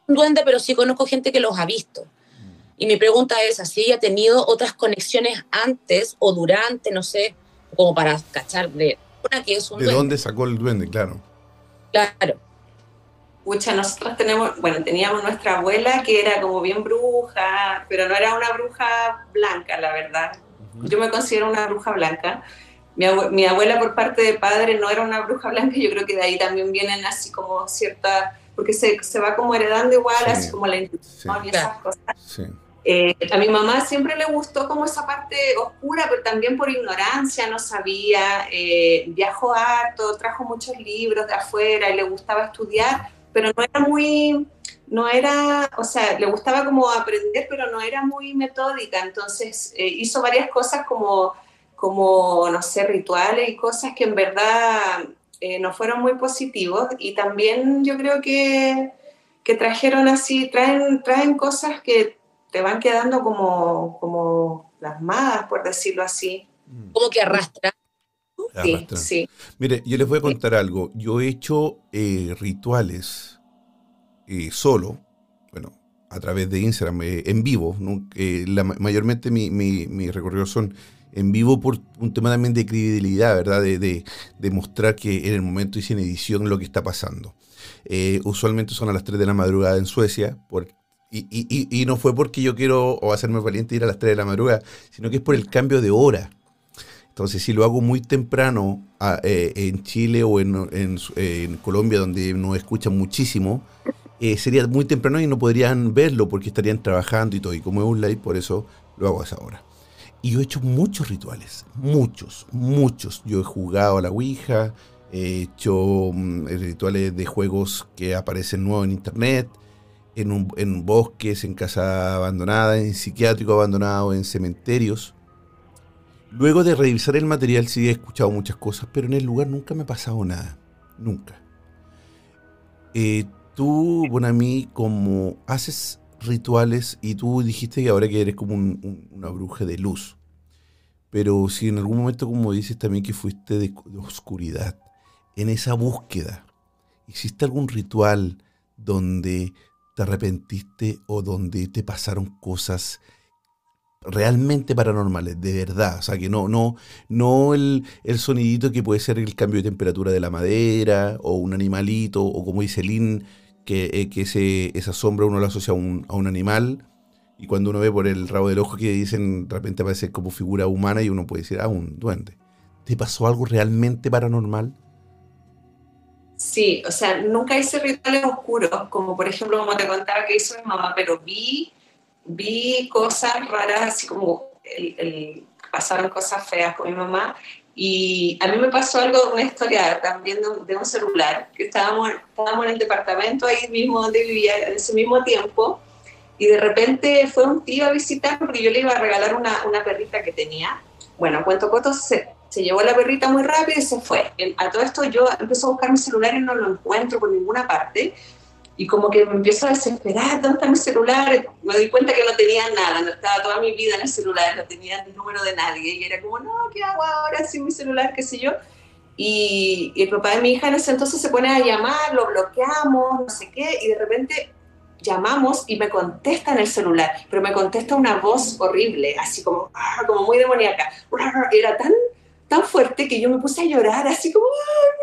un duende, pero sí conozco gente que los ha visto. Y mi pregunta es, ¿así ella ha tenido otras conexiones antes o durante, no sé, como para cachar de una que es un ¿De dónde sacó el duende? Claro. Claro. Pucha, nosotros tenemos, bueno, teníamos nuestra abuela que era como bien bruja, pero no era una bruja blanca, la verdad. Yo me considero una bruja blanca. Mi, mi, abuela por parte de padre no era una bruja blanca, yo creo que de ahí también vienen así como ciertas, porque se, se va como heredando igual, así como la intuición y esas cosas. Sí. Eh, a mi mamá siempre le gustó como esa parte oscura, pero también por ignorancia, no sabía, eh, viajó harto, trajo muchos libros de afuera y le gustaba estudiar, pero no era muy, no era, o sea, le gustaba como aprender, pero no era muy metódica, entonces eh, hizo varias cosas como, como, no sé, rituales y cosas que en verdad no fueron muy positivos y también yo creo que, que trajeron así, traen, traen cosas que te van quedando como, como plasmadas, por decirlo así. Mm. Como que arrastra. Sí, sí. Mire, yo les voy a contar algo. Yo he hecho eh, rituales eh, solo, bueno, a través de Instagram, eh, en vivo. La, mayormente mis mi, recorridos son en vivo por un tema también de credibilidad, ¿verdad? De, de, mostrar que en el momento hice en edición lo que está pasando. usualmente son a las 3 de la madrugada en Suecia, por, y, y, y, no fue porque yo quiero o hacerme valiente ir a las 3 de la madrugada, sino que es por el cambio de hora. Entonces, si lo hago muy temprano eh, en Chile o en, en, Colombia, donde nos escuchan muchísimo, eh, sería muy temprano y no podrían verlo porque estarían trabajando y todo. Y como es un live, por eso lo hago a esa hora. Y yo he hecho muchos rituales, muchos, muchos. Yo he jugado a la Ouija, he hecho mm, rituales de juegos que aparecen nuevos en internet en, un, en bosques, en casas abandonadas, en psiquiátricos abandonados, en cementerios. Luego de revisar el material sí he escuchado muchas cosas, pero en el lugar nunca me ha pasado nada. Nunca. Eh, tú, Bonami, como haces rituales y tú dijiste que ahora que eres como una bruja de luz. Pero si en algún momento, como dices también que fuiste de, de oscuridad, en esa búsqueda, ¿hiciste algún ritual donde te arrepentiste o donde te pasaron cosas realmente paranormales, de verdad. O sea, que no, no, no el, el, sonidito que puede ser el cambio de temperatura de la madera, o un animalito, o como dice Lynn, que, eh, que ese, esa sombra uno la asocia a un, a un, animal. Y cuando uno ve por el rabo del ojo que dicen, de repente aparece como figura humana y uno puede decir, ah, un duende. ¿Te pasó algo realmente paranormal? Sí, o sea, nunca hice rituales oscuros, como por ejemplo, como te contaba que hizo mi mamá, pero vi, vi cosas raras, así como el, pasaron cosas feas con mi mamá. Y a mí me pasó algo, una historia también de, un celular, que estábamos, estábamos en el departamento ahí mismo donde vivía en ese mismo tiempo, y de repente fue un tío a visitar porque yo le iba a regalar una, una perrita que tenía. Bueno, cuento corto, se, se llevó la perrita muy rápido y se fue. A todo esto yo empiezo a buscar mi celular y no lo encuentro por ninguna parte. Y como que me empiezo a desesperar, ¿dónde está mi celular? Me doy cuenta que no tenía nada, no estaba toda mi vida en el celular, no tenía el número de nadie. Y era como, no, ¿qué hago ahora sin mi celular? ¿Qué sé yo? Y, y el papá de mi hija en ese entonces se pone a llamar, lo bloqueamos, no sé qué, y de repente llamamos y me contesta en el celular, pero me contesta una voz horrible, así como, ah, como muy demoníaca. Era tan tan fuerte que yo me puse a llorar, así como,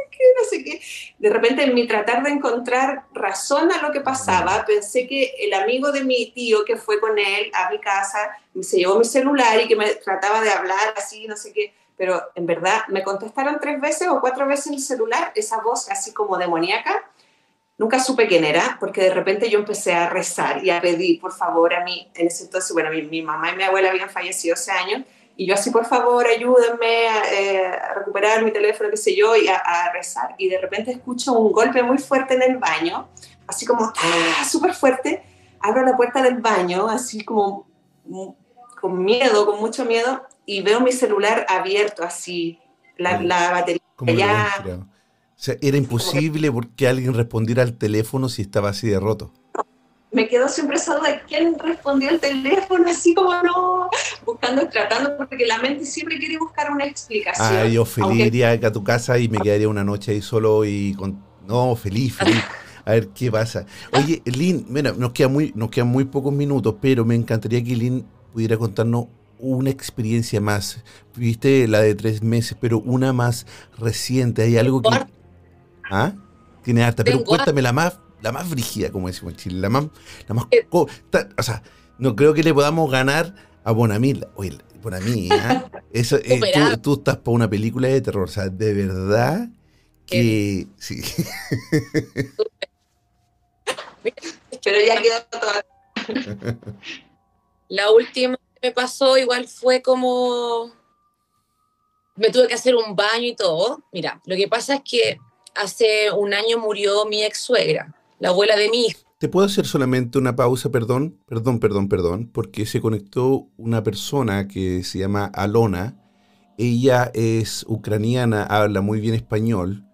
¿qué? no sé qué. De repente, en mi tratar de encontrar razón a lo que pasaba, pensé que el amigo de mi tío que fue con él a mi casa, se llevó mi celular y que me trataba de hablar así, no sé qué. Pero en verdad me contestaron tres veces o cuatro veces en el celular esa voz así como demoníaca. Nunca supe quién era, porque de repente yo empecé a rezar y a pedir, por favor, a mí, en ese entonces, bueno, mi, mi mamá y mi abuela habían fallecido hace años, y yo así, por favor, ayúdenme eh, a, recuperar mi teléfono, qué sé yo, y a, rezar. Y de repente escucho un golpe muy fuerte en el baño, así como, ¡ah! súper fuerte. Abro la puerta del baño, así como con miedo, con mucho miedo, y veo mi celular abierto, así, la, la batería ya... O sea, era imposible porque alguien respondiera al teléfono si estaba así de roto me quedó siempre esa duda de quién respondió el teléfono, así como no, buscando, tratando, porque la mente siempre quiere buscar una explicación. Ah, yo feliz iría a tu casa y me quedaría una noche ahí solo y con... No, feliz, feliz. a ver qué pasa. Oye, Lynn, mira, nos, queda muy, nos quedan muy pocos minutos, pero me encantaría que Lynn pudiera contarnos una experiencia más. Viste la de tres meses, pero una más reciente. Hay algo que. ¿Ah? Tiene harta, pero cuéntame la más, la más brígida, como decimos en Chile. La más. La más eh. o sea, no creo que le podamos ganar a Bonamil. Oye, Bonamil, ¿eh? [LAUGHS] Eso, eh, tú, estás para una película de terror. O sea, de verdad que. Sí. [LAUGHS] pero ya quedó toda. La última me pasó igual fue como... Me tuve que hacer un baño y todo. Mira, lo que pasa es que hace un año murió mi ex suegra, la abuela de mi hija. ¿Te puedo hacer solamente una pausa? Perdón, perdón, perdón, perdón, porque se conectó una persona que se llama Alona. Ella es ucraniana, habla muy bien español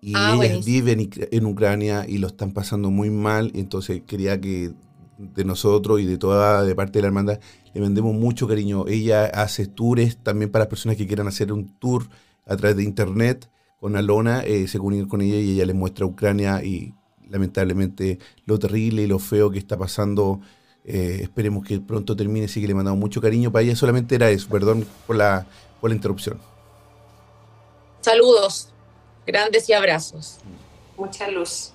y ah, ella vive en, en, Ucrania y lo están pasando muy mal. Entonces quería que de nosotros y de toda de parte de la hermandad le vendemos mucho cariño. Ella hace tours también para personas que quieran hacer un tour a través de internet con Alona, eh, se comunican con ella y ella les muestra Ucrania y lamentablemente lo terrible y lo feo que está pasando. Eh, esperemos que pronto termine, así que le mandamos mucho cariño. Para ella solamente era eso, perdón por la, por la interrupción. Saludos, grandes y abrazos. Mucha luz.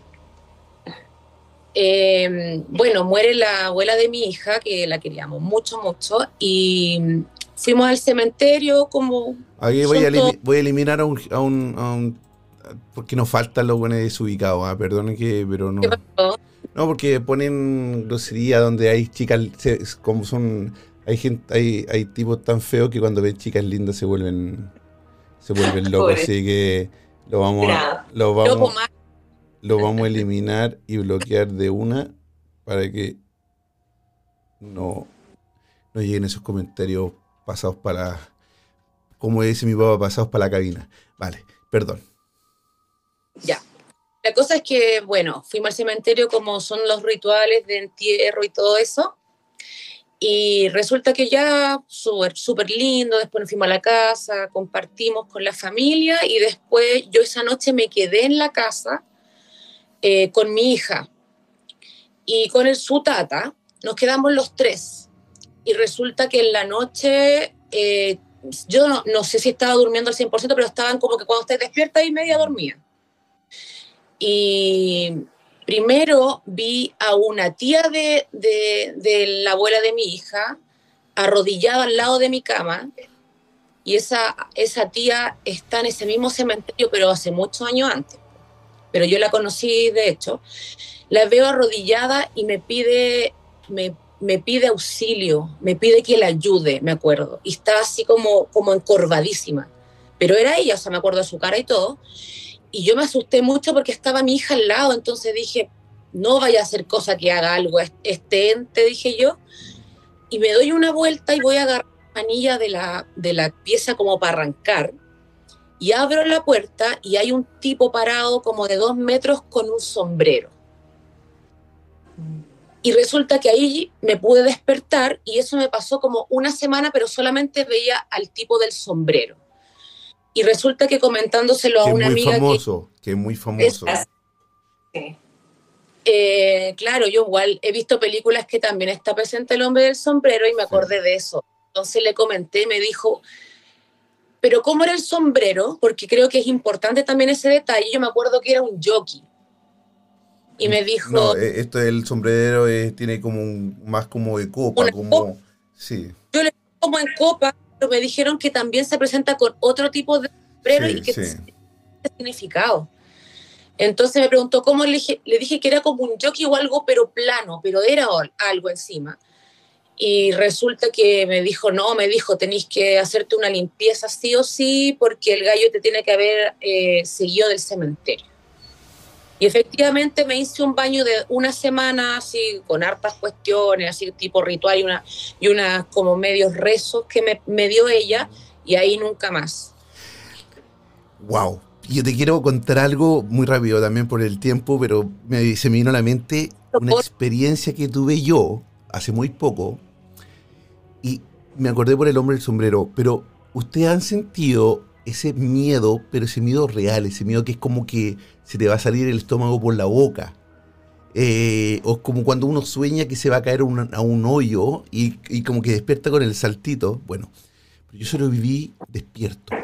Eh, bueno, muere la abuela de mi hija, que la queríamos mucho, mucho, y fuimos al cementerio como... Ahí voy, a, voy a, eliminar a un, a un, porque nos faltan los buenos desubicados, ¿ah? perdonen que, pero no... No, porque ponen grosería donde hay chicas, como son, hay gente, hay, hay tipos tan feos que cuando ven chicas lindas se vuelven, se vuelven locos, así que lo vamos, lo vamos, lo vamos a eliminar y bloquear de una para que no, no lleguen esos comentarios pasados para, como dice mi papá, pasados para la cabina. Vale, perdón. Ya. La cosa es que, bueno, fuimos al cementerio como son los rituales de entierro y todo eso. Y resulta que ya súper super lindo, después nos fuimos a la casa, compartimos con la familia y después yo esa noche me quedé en la casa eh, con mi hija y con el, su tata, nos quedamos los tres. Y resulta que en la noche, eh, yo no, sé si estaba durmiendo al 100%, pero estaban como que cuando usted despierta y media dormía. Y primero vi a una tía de, de, la abuela de mi hija arrodillada al lado de mi cama. Y esa, esa tía está en ese mismo cementerio, pero hace muchos años antes. Pero yo la conocí de hecho, la veo arrodillada y me pide, me, me pide auxilio, me pide que la ayude, me acuerdo, y está así como, como encorvadísima, pero era ella, o sea, me acuerdo de su cara y todo, y yo me asusté mucho porque estaba mi hija al lado, entonces dije, no vaya a hacer cosa que haga algo este ente, dije yo, y me doy una vuelta y voy a agarrar la manilla de la, de la pieza como para arrancar, y abro la puerta y hay un tipo parado como de dos metros con un sombrero. Y resulta que ahí me pude despertar y eso me pasó como una semana, pero solamente veía al tipo del sombrero. Y resulta que comentándoselo a una amiga. Famoso, que, es muy famoso. Eh, claro, yo igual he visto películas que también está presente el hombre del sombrero y me acordé de eso. Entonces le comenté, me dijo, pero cómo era el sombrero, porque creo que es importante también ese detalle, yo me acuerdo que era un jockey. Y me dijo... No, eh, esto del sombrero tiene como un, más como de copa, como... Sí. Yo le como en copa, me dijeron que también se presenta con otro tipo de sombrero y que tiene significado. Entonces me preguntó cómo le dije, le dije que era como un jockey o algo, pero plano, pero era algo encima y resulta que me dijo, no, me dijo, tenéis que hacerte una limpieza sí o sí porque el gallo te tiene que haber eh, seguido del cementerio. Y efectivamente me hice un baño de una semana así con hartas cuestiones, así tipo ritual y una y unas como medios rezos que me, me dio ella y ahí nunca más. Wow. Yo te quiero contar algo muy rápido también por el tiempo, pero me, se me vino a la mente una experiencia que tuve yo hace muy poco y me acordé por el hombre del sombrero, pero ¿ustedes han sentido ese miedo, pero ese miedo real, ese miedo que es como que se te va a salir el estómago por la boca? Eh, o como cuando uno sueña que se va a caer a un hoyo y, y, como que despierta con el saltito. Bueno, yo solo viví despierto.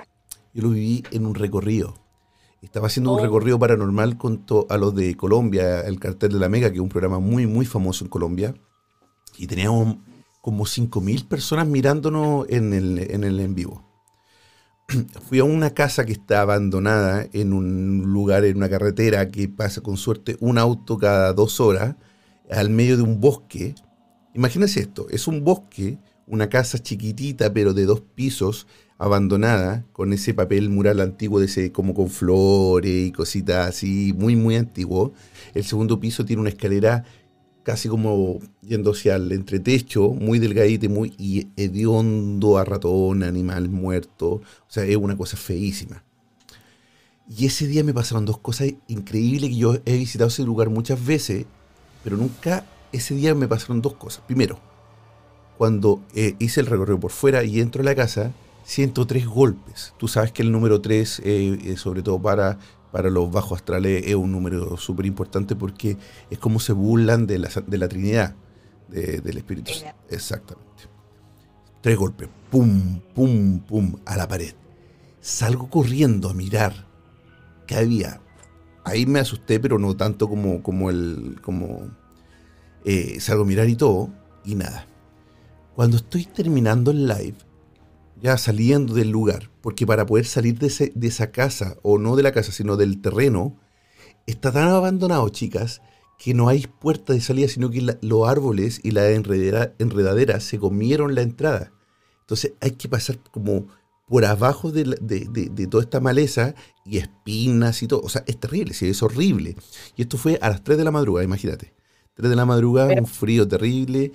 Yo lo viví en un recorrido. Estaba haciendo un oh. recorrido paranormal con a los de Colombia, el cartel de la Mega, que es un programa muy, muy famoso en Colombia. Y teníamos como 5.000 personas mirándonos en el en, el en vivo. [CLEARS THROAT] Fui a una casa que está abandonada en un lugar, en una carretera, que pasa con suerte un auto cada dos horas, al medio de un bosque. Imagínense esto, es un bosque, una casa chiquitita, pero de dos pisos, abandonada, con ese papel mural antiguo, de ese, como con flores y cositas así, muy, muy antiguo. El segundo piso tiene una escalera casi como yendo hacia el entretecho, muy delgadito muy y hediondo a ratón, animal muerto. O sea, es una cosa feísima. Y ese día me pasaron dos cosas increíbles que yo he visitado ese lugar muchas veces, pero nunca ese día me pasaron dos cosas. Primero, cuando eh, hice el recorrido por fuera y entro a la casa, 103 golpes. Tú sabes que el número 3, eh, sobre todo para, para los bajos astrales, es un número súper importante porque es como se burlan de la, de la Trinidad, del Espíritu. Exactamente. Tres golpes, pum, pum, pum, a la pared. Salgo corriendo a mirar qué había. Ahí me asusté, pero no tanto como, como el. como. Eh, salgo a mirar y todo, y nada. Cuando estoy terminando el live, ya saliendo del lugar, porque para poder salir de, de, esa casa, o no de la casa, sino del terreno, está tan abandonado, chicas, que no hay puerta de salida, sino que los árboles y la enredera, enredadera se comieron la entrada. Entonces hay que pasar como por abajo de, de, toda esta maleza y espinas y todo. O sea, es terrible, sí, es horrible. Y esto fue a las 3 de la madrugada, imagínate. 3 de la madrugada, un frío terrible.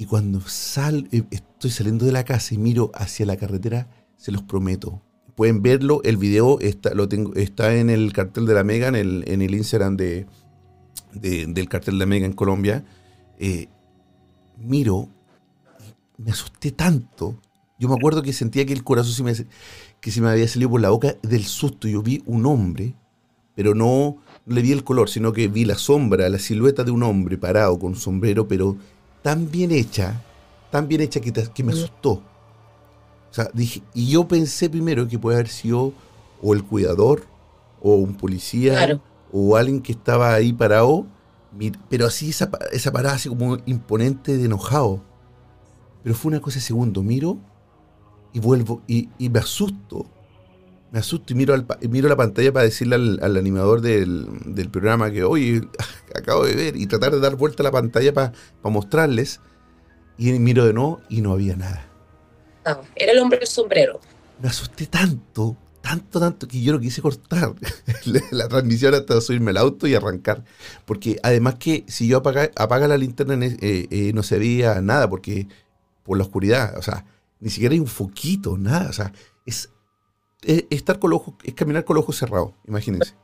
Y cuando sal, eh, estoy saliendo de la casa y miro hacia la carretera, se los prometo. Pueden verlo, el video está, lo tengo, está en el cartel de la Mega, en el, en el Instagram de, del cartel de la Mega en Colombia. Eh, miro, me asusté tanto. Yo me acuerdo que sentía que el corazón se me, que se me había salido por la boca del susto. Yo vi un hombre, pero no le vi el color, sino que vi la sombra, la silueta de un hombre parado con sombrero, pero tan bien hecha, tan bien hecha que, que me asustó. O sea, dije, y yo pensé primero que puede haber sido o el cuidador, o un policía, o alguien que estaba ahí parado, pero así esa, esa parada así como imponente de enojado. Pero fue una cosa de segundo, miro y vuelvo y, me asusto. Me asusto y miro, al, miro la pantalla para decirle al, animador del, del, programa que, oye, [LAUGHS] acabo de ver, y tratar de dar vuelta a la pantalla para mostrarles. Y miro de nuevo y no había nada. era el hombre del sombrero. Me asusté tanto, tanto, tanto, que yo no quise cortar [LAUGHS] la, transmisión hasta subirme al auto y arrancar. Porque además que si yo apaga, apaga la linterna eh, eh, no se veía nada, porque por la oscuridad, o sea, ni siquiera hay un foquito, nada. O sea, es, es estar con los ojos, es caminar con los ojos cerrados, imagínense.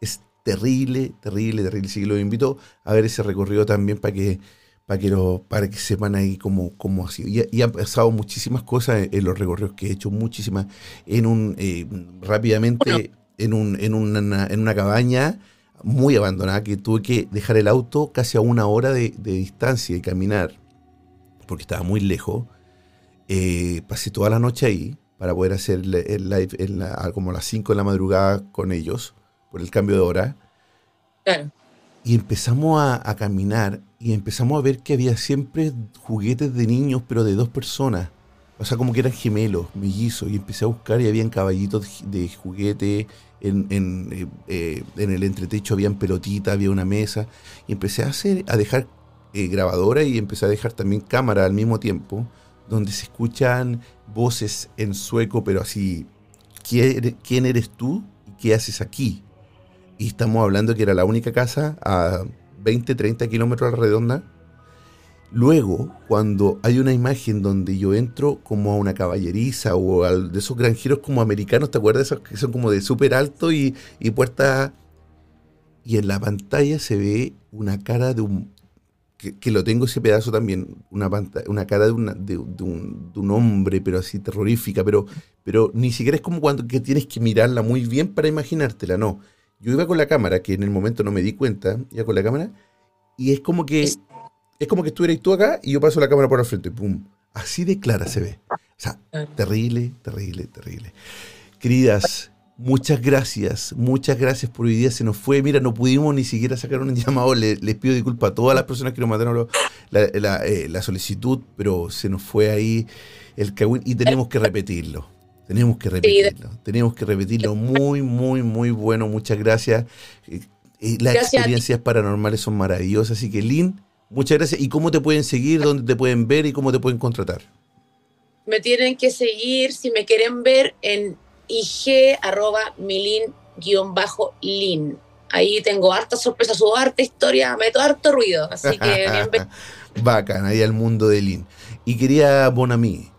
Es terrible, terrible, terrible. Así que los invito a ver ese recorrido también para que, para que, lo, para que sepan ahí cómo, cómo ha sido. Y, han pasado muchísimas cosas en, los recorridos que he hecho, muchísimas. En un, eh, rápidamente, en, un, en, una, en una cabaña muy abandonada que tuve que dejar el auto casi a una hora de, distancia y caminar, porque estaba muy lejos. Eh, pasé toda la noche ahí para poder hacer el live en como a las 5 de la madrugada con ellos por el cambio de hora. Y empezamos a, caminar y empezamos a ver que había siempre juguetes de niños, pero de dos personas. O sea, como que eran gemelos, mellizos. Y empecé a buscar y habían caballitos de juguete. En, en, eh, eh, en el entretecho habían pelotitas, había una mesa. Y empecé a, hacer, a dejar eh, grabadora y empecé a dejar también cámara al mismo tiempo, donde se escuchan voces en sueco, pero así, ¿quién eres tú? ¿Y qué haces aquí? y estamos hablando que era la única casa a 20, 30 kilómetros a la redonda. Luego, cuando hay una imagen donde yo entro como a una caballeriza o a de esos granjeros como americanos, ¿te acuerdas? Esos que son como de súper alto y, y puerta... Y en la pantalla se ve una cara de un... Que, lo tengo ese pedazo también, una, una cara de, una, de, un, de, un, hombre, pero así terrorífica, pero, pero ni siquiera es como cuando que tienes que mirarla muy bien para imaginártela, no yo iba con la cámara, que en el momento no me di cuenta, iba con la cámara, y es como que es como que estuvieras tú acá y yo paso la cámara por el frente, pum. Así de clara se ve. O sea, terrible, terrible, terrible. Queridas, muchas gracias, muchas gracias por hoy día. Se nos fue, mira, no pudimos ni siquiera sacar un [LAUGHS] llamado. les pido disculpas a todas las personas que nos mandaron eh, la, solicitud, pero se nos fue ahí el cagüín y tenemos que repetirlo. Tenemos que repetirlo. Tenemos que repetirlo. Muy, muy, muy bueno. Muchas gracias. Eh, eh, las experiencias paranormales son maravillosas. Así que, Lynn, muchas gracias. ¿Y cómo te pueden seguir? ¿Dónde te pueden ver? ¿Y cómo te pueden contratar? Me tienen que seguir, si me quieren ver, en ig arroba milin-lin. Ahí tengo harta sorpresa, su harta historia, meto harto ruido. Así que [LAUGHS] bienvenido. Bacán, ahí al mundo de Lin. Y quería Bonami.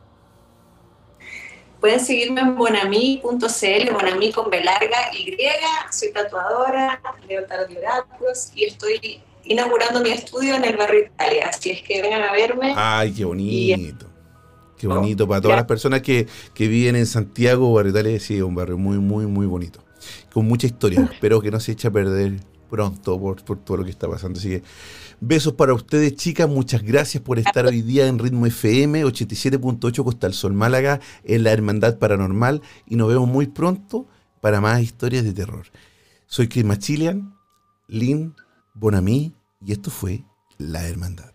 Pueden seguirme en bonami.cl, bonami con B larga Y. Soy tatuadora, leo tarot de oráculos y estoy inaugurando mi estudio en el barrio Italia. Así es que vengan a verme. Ay, qué bonito. Qué bonito. Para todas las personas que, viven en Santiago, Barrio Italia, sí, es un barrio muy, muy, muy bonito. Con mucha historia. Espero que no se eche a perder pronto por, por todo lo que está pasando. Así que besos para ustedes, chicas. Muchas gracias por estar hoy día en Ritmo FM 87.8 Costa del Sol Málaga, en la Hermandad Paranormal. Y nos vemos muy pronto para más historias de terror. Soy Chris Machilian, Lynn Bonamí, y esto fue La Hermandad.